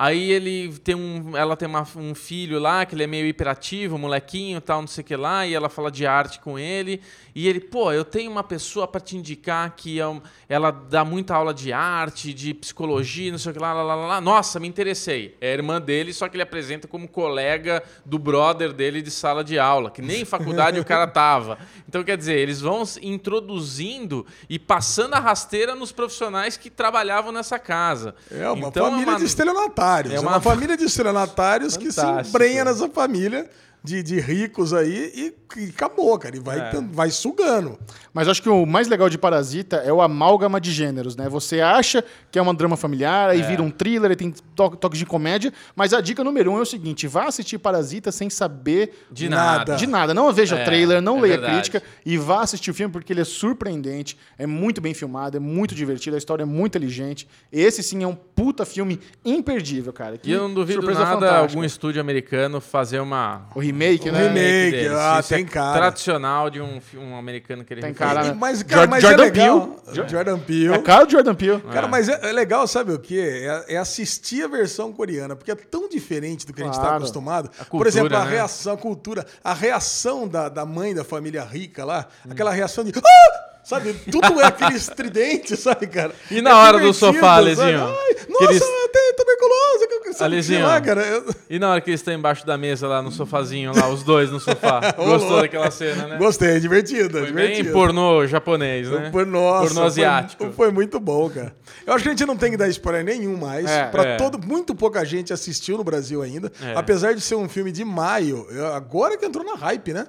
Aí ele tem um. Ela tem uma- um filho lá, que ele é meio hiperativo, molequinho tal, não sei o que lá, e ela fala de arte com ele. E ele, pô, eu tenho uma pessoa para te indicar que é um- ela dá muita aula de arte, de psicologia, não sei o que lá, lá, lá, lá. Nossa, me interessei. É a irmã dele, só que ele apresenta como colega do brother dele de sala de aula, que nem em faculdade o cara tava. Então, quer dizer, eles vão introduzindo e passando a rasteira nos profissionais que trabalhavam nessa casa. É uma Então, família uma- de estelionatários. é É uma- uma, família de estelionatários que se Fantástico. embrenha nessa família de, de ricos aí e, e acabou, cara. E vai, É. vai sugando. Mas acho que o mais legal de Parasita é o amálgama de gêneros, né? Você acha que é um drama familiar, aí vira um thriller, aí tem to toques de comédia, mas a dica número um é o seguinte: vá assistir Parasita sem saber De Nada. nada. de nada. Não veja É, trailer, não é leia verdade. crítica e vá assistir o filme porque ele é surpreendente, é muito bem filmado, é muito divertido, a história é muito inteligente. Esse sim é um puta filme imperdível, cara. Que E eu não duvido nada fantástica. algum estúdio americano fazer uma. Remake, né? remake. deles. ah, Isso é tem cara. Tradicional de um, um americano que ele Tem refez. cara, E- né? mas, cara, Jor- mas Jordan é legal. Peele. Jordan Peele. É cara do Jordan Peele. Cara, mas é, é legal, sabe o quê? É, é assistir a versão coreana, porque é tão diferente do que a gente está Claro. acostumado. A Por exemplo, cultura, a né? reação, a cultura, a reação da, da mãe da família rica lá, aquela reação de. "Ah!" Sabe? Tudo é aquele estridente, sabe, cara? E na É hora do sofá? Alezinho? Ai, nossa, eles- tem tuberculose. Sabe, Alezinho. lá, cara. eu- E na hora que eles estão embaixo da mesa lá no sofazinho, lá, os dois no sofá. Gostou daquela cena, né? Gostei, é divertido. é Foi bem divertido. pornô japonês, né? Foi, Pornô foi- asiático. Foi, muito bom, cara. Eu acho que a gente não tem que dar spoiler nenhum mais. É, pra é. todo, muito pouca gente assistiu no Brasil ainda. É. Apesar de ser um filme de maio, agora que entrou na hype, né?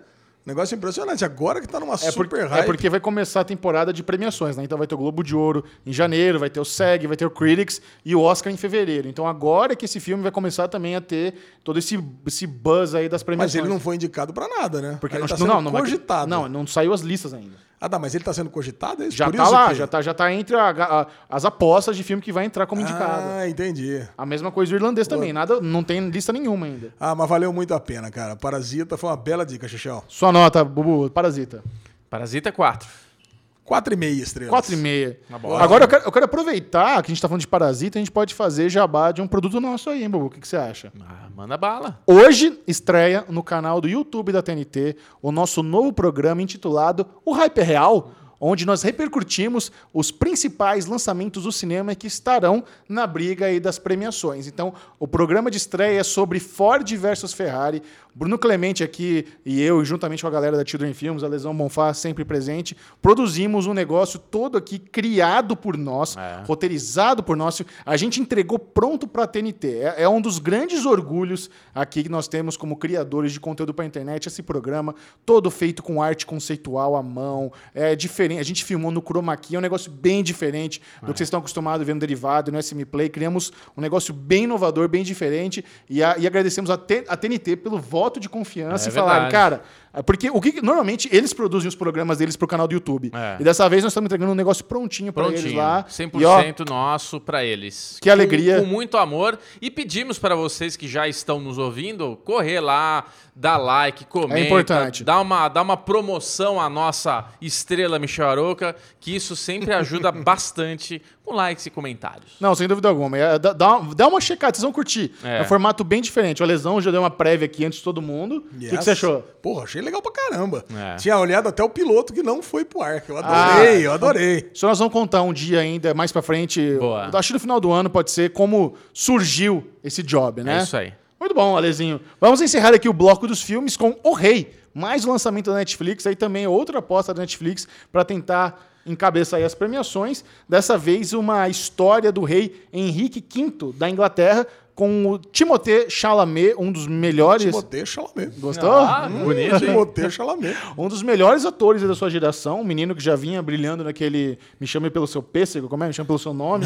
Negócio impressionante. Agora que tá numa É, super porque, hype. é porque vai começar a temporada de premiações, né? Então vai ter o Globo de Ouro em janeiro, vai ter o SEG, vai ter o Critics e o Oscar em fevereiro. Então agora que esse filme vai começar também a ter todo esse, esse buzz aí das Mas premiações. ele não foi indicado pra nada, né? porque ele não, tá não, não, cogitado. não, não saiu as listas ainda. Ah, tá, mas ele tá sendo cogitado? É isso? Já Por tá isso lá, que- já tá, já tá entre a- a- as apostas de filme que vai entrar como indicado. Ah, entendi. A mesma coisa do irlandês também, nada, não tem lista nenhuma ainda. Ah, mas valeu muito a pena, cara. Parasita foi uma bela dica, Xixão. Sua nota, Bubu, Parasita. Parasita 4. 4,5 estrelas. 4,5. bosta. Agora eu quero, eu quero aproveitar que a gente tá falando de Parasita, a gente pode fazer jabá de um produto nosso aí, hein, Bubu? O que, que você acha? Ah, manda bala. Hoje estreia no canal do YouTube da TNT o nosso novo programa intitulado O Hype é Real, onde nós repercutimos os principais lançamentos do cinema que estarão na briga aí das premiações. Então, o programa de estreia é sobre Ford versus Ferrari. Bruno Clemente aqui e eu, juntamente com a galera da Children Films, a Lesão Bonfá sempre presente, produzimos um negócio todo aqui criado por nós, É. roteirizado por nós. A gente entregou pronto para a TNT. É, é um dos grandes orgulhos aqui que nós temos como criadores de conteúdo para a internet, esse programa todo feito com arte conceitual à mão. É diferente. A gente filmou no Chroma Key, é um negócio bem diferente do que vocês estão acostumados no Derivado, no SM Play. Criamos um negócio bem inovador, bem diferente e, a- e agradecemos a, T- a TNT pelo voto de confiança É e falaram, verdade. cara, é porque o que normalmente eles produzem os programas deles pro canal do YouTube. É. E dessa vez nós estamos entregando um negócio prontinho para eles lá. 100% E, ó, nosso pra eles. Que alegria. Com, com muito amor. E pedimos para vocês que já estão nos ouvindo, correr lá, dar like, comenta. É importante. Dá uma, dá uma promoção à nossa estrela Michel Aroca, que isso sempre ajuda bastante com likes e comentários. Não, sem dúvida alguma. É, dá, dá uma, checada, vocês vão curtir. É. É. um formato bem diferente. O Lesão já deu uma prévia aqui antes de todo mundo. O que, que você achou? Porra, achei legal pra caramba. É. Tinha olhado até o piloto que não foi pro ar, que eu Ah. adorei, eu adorei. Isso nós vamos contar um dia ainda, mais pra frente. Boa. Acho que no final do ano pode ser como surgiu esse job, né? É isso aí. Muito bom, Alezinho. Vamos encerrar aqui o bloco dos filmes com O Rei. Mais um lançamento da Netflix, aí também outra aposta da Netflix para tentar encabeçar aí as premiações. Dessa vez uma história do rei Henrique V da Inglaterra com o Timothée Chalamet, um dos melhores... Timothée Chalamet. Gostou? Ah, bonito, hein? Timothée Chalamet. Um dos melhores atores da sua geração, um menino que já vinha brilhando naquele Me Chame Pelo Seu Pêssego, como é? Me Chame Pelo Seu Nome.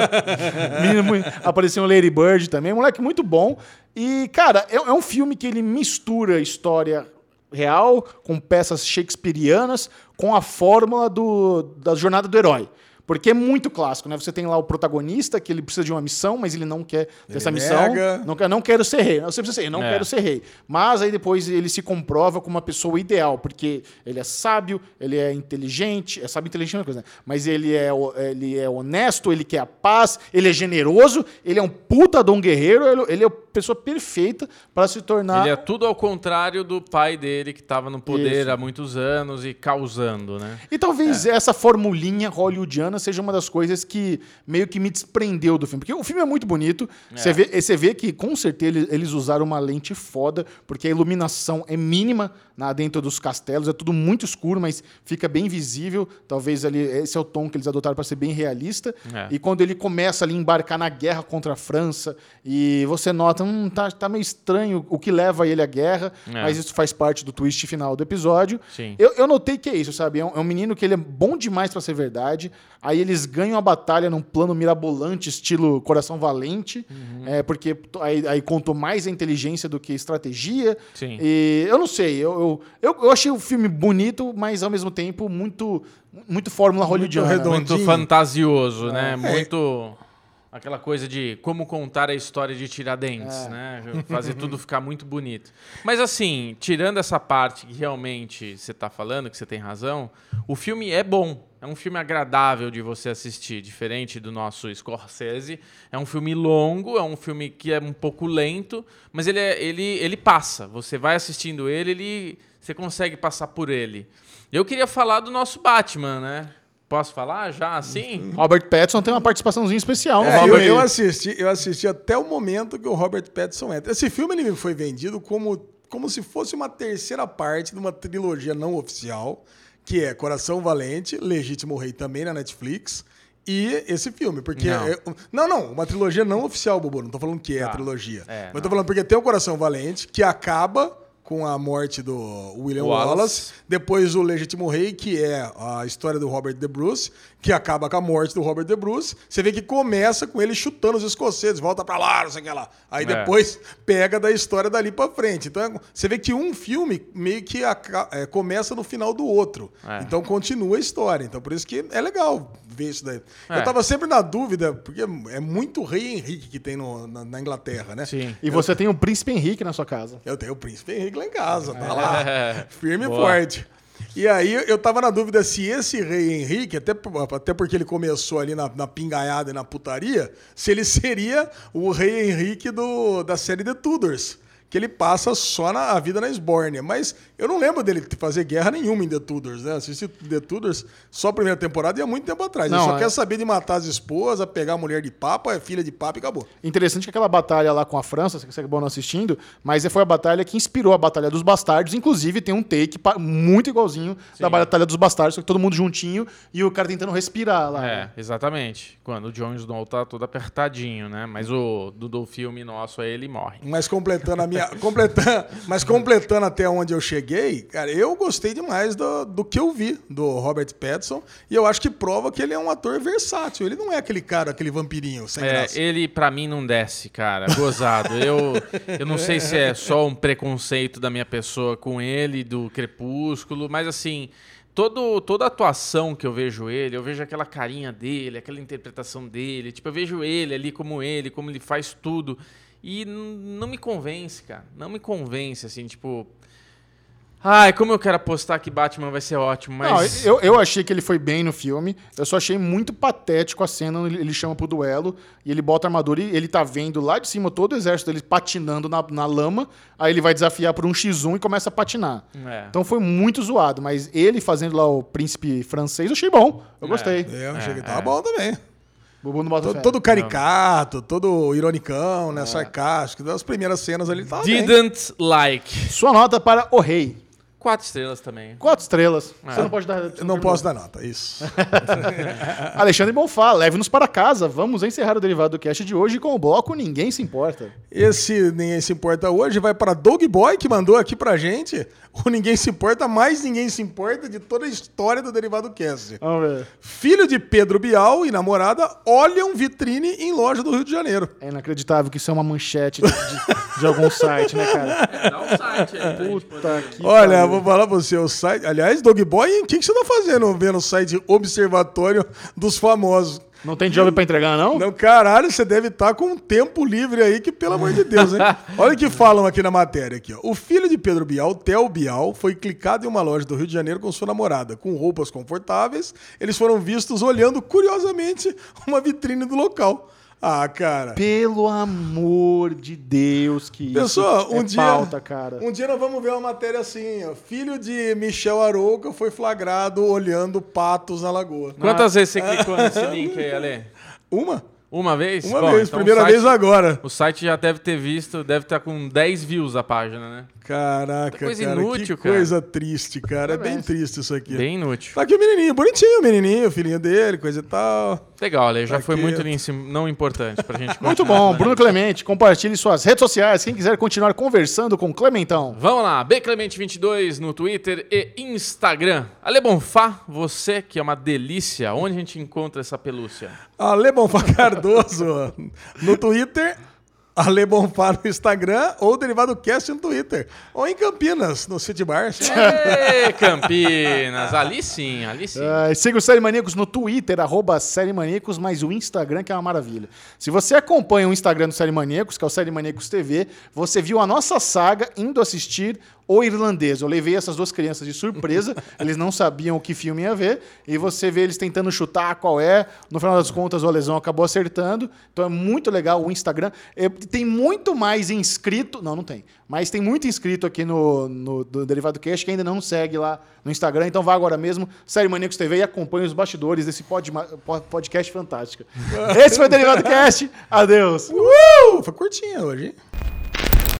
menino, apareceu um Lady Bird também, um moleque muito bom. E, cara, é, é um filme que ele mistura história real com peças shakespearianas com a fórmula do, da jornada do herói. Porque é muito clássico, né? Você tem lá o protagonista que ele precisa de uma missão, mas ele não quer ter essa missão. nega. Não, quer- não quero ser rei. Você precisa ser não É. quero ser rei. Mas aí depois ele se comprova como uma pessoa ideal, porque ele é sábio, ele é inteligente, é sábio inteligente é uma coisa, né? Mas ele é, ele é honesto, ele quer a paz, ele é generoso, ele é um puta de um guerreiro, ele, ele é a pessoa perfeita para se tornar. Ele é tudo ao contrário do pai dele, que estava no poder Isso. há muitos anos e causando, né? E talvez essa formulinha hollywoodiana seja uma das coisas que meio que me desprendeu do filme. Porque o filme é muito bonito. Você, vê, você vê que, com certeza, eles usaram uma lente foda, porque a iluminação é mínima na, dentro dos castelos. É tudo muito escuro, mas fica bem visível. Talvez ali esse é o tom que eles adotaram para ser bem realista. É. E quando ele começa ali a embarcar na guerra contra a França, e você nota, hum, tá, tá meio estranho o que leva ele à guerra, É. mas isso faz parte do twist final do episódio. Eu, eu notei que é isso, sabe? É um, é um menino que ele é bom demais para ser verdade. Aí eles ganham a batalha num plano mirabolante, estilo Coração Valente, Uhum. é, porque aí, aí contou mais a inteligência do que estratégia. Sim. E eu não sei, eu, eu, eu, eu achei o filme bonito, mas ao mesmo tempo muito, muito fórmula hollywoodiana. redondo. Muito Redondinho. fantasioso, né? É. Muito. Aquela coisa de como contar a história de Tiradentes, É. né? Fazer tudo ficar muito bonito. Mas assim, tirando essa parte que realmente você tá falando, que você tem razão, o filme é bom. É um filme agradável de você assistir, diferente do nosso Scorsese. É um filme longo, é um filme que é um pouco lento, mas ele, é- ele, ele passa. Você vai assistindo ele, ele, você consegue passar por ele. Eu queria falar do nosso Batman, né? Posso falar já assim? Robert Pattinson tem uma participaçãozinha especial no É, eu, eu assisti, eu assisti até o momento que o Robert Pattinson entra. Esse filme ele foi vendido como, como se fosse uma terceira parte de uma trilogia não oficial, que é Coração Valente, Legítimo Rei também na Netflix, e esse filme. Porque. Não. é- não, não, uma trilogia não oficial, Bobo. Não tô falando que é a Tá. trilogia. É, mas não. tô falando porque tem o Coração Valente, que acaba com a morte do William Wallace. Wallace. Depois o Legítimo Rei, que é a história do Robert De Bruce, que acaba com a morte do Robert De Bruce. Você vê que começa com ele chutando os escoceses, volta pra lá, não sei o que lá. Aí É. depois pega da história dali pra frente. Então você vê que um filme meio que é, começa no final do outro. É. Então continua a história. Então por isso que é legal ver isso daí. É. Eu tava sempre na dúvida, porque é muito rei Henrique que tem no- na, na Inglaterra, né? Sim. E você tem o Príncipe Henrique na sua casa. Eu tenho o Príncipe Henrique lá em casa, tá lá. Firme e forte. E aí eu tava na dúvida se esse rei Henrique, até, até porque ele começou ali na, na pingaiada e na putaria, se ele seria o rei Henrique do, da série The Tudors. Que ele passa só na, a vida na Esbórnia. Mas eu não lembro dele fazer guerra nenhuma em The Tudors, né? Assisti The Tudors só a primeira temporada e há muito tempo atrás. ele Não, só é- quer saber de matar as esposas, pegar a mulher de papa, é filha de papa e acabou. Interessante que aquela batalha lá com a França, você acabou não assistindo, mas foi a batalha que inspirou a Batalha dos Bastardos. Inclusive, tem um take muito igualzinho da Batalha dos Bastardos, só que todo mundo juntinho e o cara tentando respirar lá. É, exatamente. Quando o Jon Snow tá todo apertadinho, né? Mas o do, do filme nosso aí, ele morre. Mas completando a minha. completando, mas completando até onde eu cheguei, cara, eu gostei demais do, do que eu vi do Robert Pattinson. E eu acho que prova que ele é um ator versátil. Ele não é aquele cara, aquele vampirinho sem É, graça. ele, pra mim, não desce, cara. Gozado. eu, eu não sei se é só um preconceito da minha pessoa com ele, do Crepúsculo, mas assim. Todo, toda a atuação que eu vejo ele, eu vejo aquela carinha dele, aquela interpretação dele. Tipo, eu vejo ele ali como ele, como ele faz tudo. E não me convence, cara. Não me convence, assim, tipo. Ai, como eu quero apostar que Batman vai ser ótimo, mas. Não, eu, eu achei que ele foi bem no filme. Eu só achei muito patético a cena onde ele chama pro duelo e ele bota a armadura e ele tá vendo lá de cima todo o exército dele patinando na, na lama. Aí ele vai desafiar por um X1 e começa a patinar. É. Então foi muito zoado, mas ele fazendo lá o príncipe francês, eu achei bom. Eu gostei. É, eu É, cheguei, tava é. bom também. Bubu não bota Todo, todo caricato, todo ironicão, né? Sarcástico. Das primeiras cenas ali ele tava bem. Didn't like. Sua nota para O Rei. Quatro estrelas também. Quatro estrelas. É. Você não pode dar. não pode posso dar nota, isso. Alexandre Bonfá, leve-nos para casa. Vamos encerrar o derivado do cast de hoje com o bloco Ninguém Se Importa. Esse Ninguém Se Importa hoje vai para Doug Boy, que mandou aqui pra gente o Ninguém Se Importa, mais Ninguém Se Importa de toda a história do Derivado Cast. Vamos ver. Filho de Pedro Bial e namorada olham vitrine em loja do Rio de Janeiro. É inacreditável que isso é uma manchete de, de- algum site, né, cara? Dá um site aí. Puta que Olha, pariu. vou falar pra você, o site... Aliás, Doug Boy, o que, que você tá fazendo vendo o site Observatório dos Famosos? Não tem job pra entregar, não? Não, caralho, você deve estar com um tempo livre aí, que pelo amor de Deus, hein? Olha o que falam aqui na matéria. Aqui, ó. O filho de Pedro Bial, Theo Bial, foi clicado em uma loja do Rio de Janeiro com sua namorada. Com roupas confortáveis, eles foram vistos olhando curiosamente uma vitrine do local. Ah, cara. Pelo amor de Deus, que Pessoal, isso um é dia, pauta, cara. um dia nós vamos ver uma matéria assim, ó. Filho de Michel Arouca foi flagrado olhando patos na lagoa. Quantas vezes você clicou nesse link aí, Ale? Uma? Uma vez? Uma Bom, vez, então primeira site, vez agora. O site já deve ter visto, deve estar com 10 views a página, né? Caraca, Coisa cara, inútil, que cara. coisa triste, cara. É bem triste isso aqui. Bem inútil. Tá aqui o menininho, bonitinho o menininho, o filhinho dele, coisa e tal. Legal, Ale, já Tá foi aqui. muito não importante pra gente Muito bom. falando. Bruno Clemente, compartilhe suas redes sociais. Quem quiser continuar conversando com Clementão. Vamos lá, Bclemente22 no Twitter e Instagram. Ale Bonfá, você que é uma delícia, onde a gente encontra essa pelúcia? Ale Bonfá Cardoso no Twitter, Ale Bonfá no Instagram ou Derivado Cast no Twitter. Ou em Campinas, no City Bar. Ê, Campinas, ali sim, ali sim. Ah, siga o Série Maníacos no Twitter, arroba Série Maníacos, mas o Instagram que é uma maravilha. Se você acompanha o Instagram do Série Maníacos, que é o Série Maníacos TV, você viu a nossa saga indo assistir O Irlandês. Eu levei essas duas crianças de surpresa, eles não sabiam o que filme ia ver, e você vê eles tentando chutar qual é. No final das contas, o Lesão acabou acertando. Então é muito legal o Instagram. É, tem muito mais inscrito. Não, não tem. Mas tem muito inscrito aqui no, no do Derivado Cash que ainda não segue lá no Instagram. Então vá agora mesmo, Série Maníacos TV, e acompanhe os bastidores desse pod, podcast fantástico. Esse foi o Derivado Cast. Adeus. Uh, foi curtinha hoje, hein?